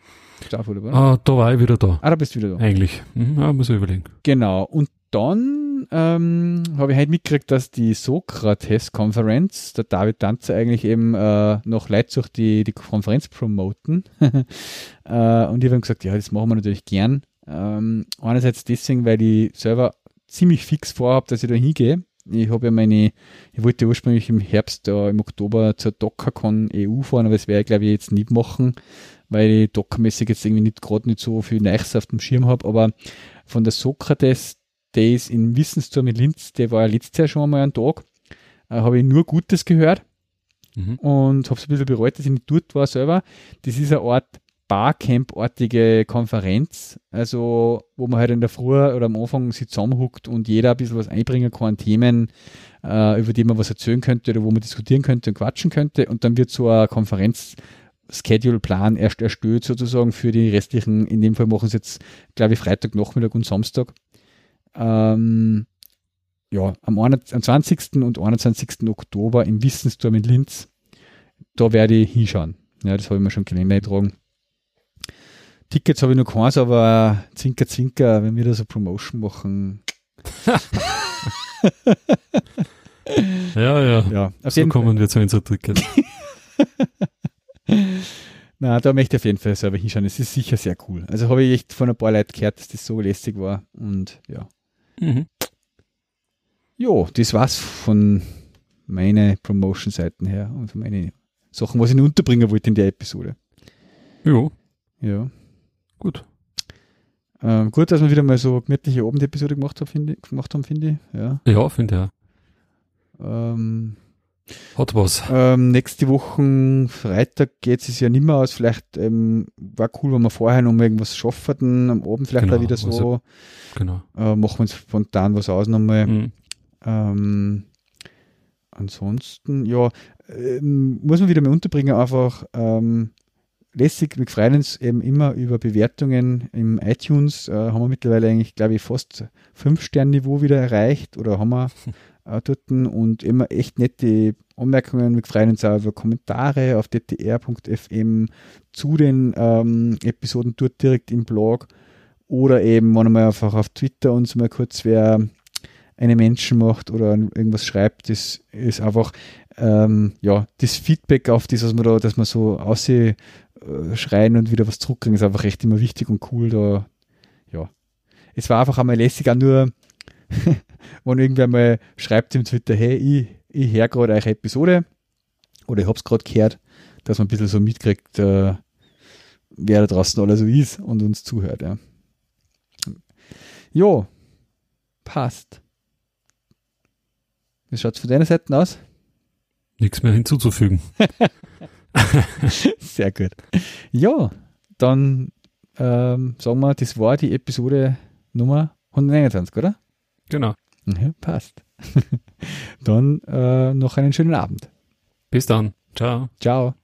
Voll dabei? Ah, da war ich wieder da. Ah, da bist du wieder da. Eigentlich. Mhm. Ja, muss ich überlegen. Genau. Und dann ähm, habe ich heute mitgekriegt, dass die Sokrates-Konferenz, der David Tanzer eigentlich eben äh, noch Leipzig die, die Konferenz promoten. äh, und ich habe ihm gesagt, ja, das machen wir natürlich gern. Ähm, einerseits deswegen, weil ich selber ziemlich fix vorhabe, dass ich da hingehe. Ich habe ja meine, ich wollte ursprünglich im Herbst, äh, im Oktober zur DockerCon EU fahren, aber das werde ich glaube ich jetzt nicht machen, weil ich dockermäßig jetzt irgendwie nicht gerade nicht so viel Neues auf dem Schirm habe, aber von der Sokrates Days in Wissensturm in Linz, der war ja letztes Jahr schon einmal ein Tag, äh, habe ich nur Gutes gehört Mhm. und habe es ein bisschen bereut, dass ich nicht dort war selber. Das ist eine Art Barcamp-artige Konferenz, also wo man halt in der Früh oder am Anfang sich zusammenhuckt und jeder ein bisschen was einbringen kann, Themen, äh, über die man was erzählen könnte oder wo man diskutieren könnte und quatschen könnte und dann wird so ein Konferenz Schedule-Plan erst erstellt sozusagen für die restlichen, in dem Fall machen sie jetzt, glaube ich, Freitag, Nachmittag und Samstag. Ähm, ja, am, 20. und 21. Oktober im Wissensturm in Linz. Da werde ich hinschauen. Ja, das habe ich mir schon Kalender eingetragen. Tickets habe ich noch keins, aber Zinker, Zinker, wenn wir da so Promotion machen. ja, ja. ja auf so kommen Fall. wir zu unseren Tickets. Na, da möchte ich auf jeden Fall selber hinschauen. Es ist sicher sehr cool. Also habe ich echt von ein paar Leuten gehört, dass das so lästig war. Und ja. Mhm. Jo, das war's von meinen Promotion-Seiten her und von meinen Sachen, was ich unterbringen wollte in der Episode. Jo. Ja. Gut. Ähm, gut, dass wir wieder mal so gemütliche Abendepisode gemacht, hab, find, gemacht haben, finde ich. Ja, ja finde ich ja. Ähm, Hat was. Ähm, nächste Woche, Freitag, geht es ja nicht mehr aus. Vielleicht ähm, war cool, wenn wir vorher noch mal irgendwas schaffen, am Abend vielleicht genau, auch wieder so. Also, genau. Äh, machen wir uns spontan was aus nochmal. Mhm. Ähm, ansonsten, ja, ähm, muss man wieder mal unterbringen, einfach ähm, lässig. Wir freuen uns eben immer über Bewertungen im iTunes. Äh, haben wir mittlerweile eigentlich, glaube ich, fast 5-Stern-Niveau wieder erreicht oder haben wir äh, dort und immer echt nette Anmerkungen. Wir freuen uns auch über Kommentare auf ddr.fm zu den ähm, Episoden dort direkt im Blog oder eben, wenn man einfach auf Twitter uns mal kurz wer eine Menschen macht oder irgendwas schreibt, das ist einfach ähm, ja, das Feedback auf das, was man da, dass man so ausschreien äh, und wieder was zurückkriegen, ist einfach echt immer wichtig und cool. Da, ja. Es war einfach einmal lässig, auch nur, wenn irgendwer mal schreibt im Twitter, hey, ich, ich höre gerade eure Episode oder ich hab's gerade gehört, dass man ein bisschen so mitkriegt, äh, wer da draußen alles so ist und uns zuhört. Ja. Jo, passt. Wie schaut es von deiner Seite aus? Nichts mehr hinzuzufügen. Sehr gut. Ja, dann ähm, sagen wir, das war die Episode Nummer 129, oder? Genau. Ja, passt. dann äh, noch einen schönen Abend. Bis dann. Ciao. Ciao.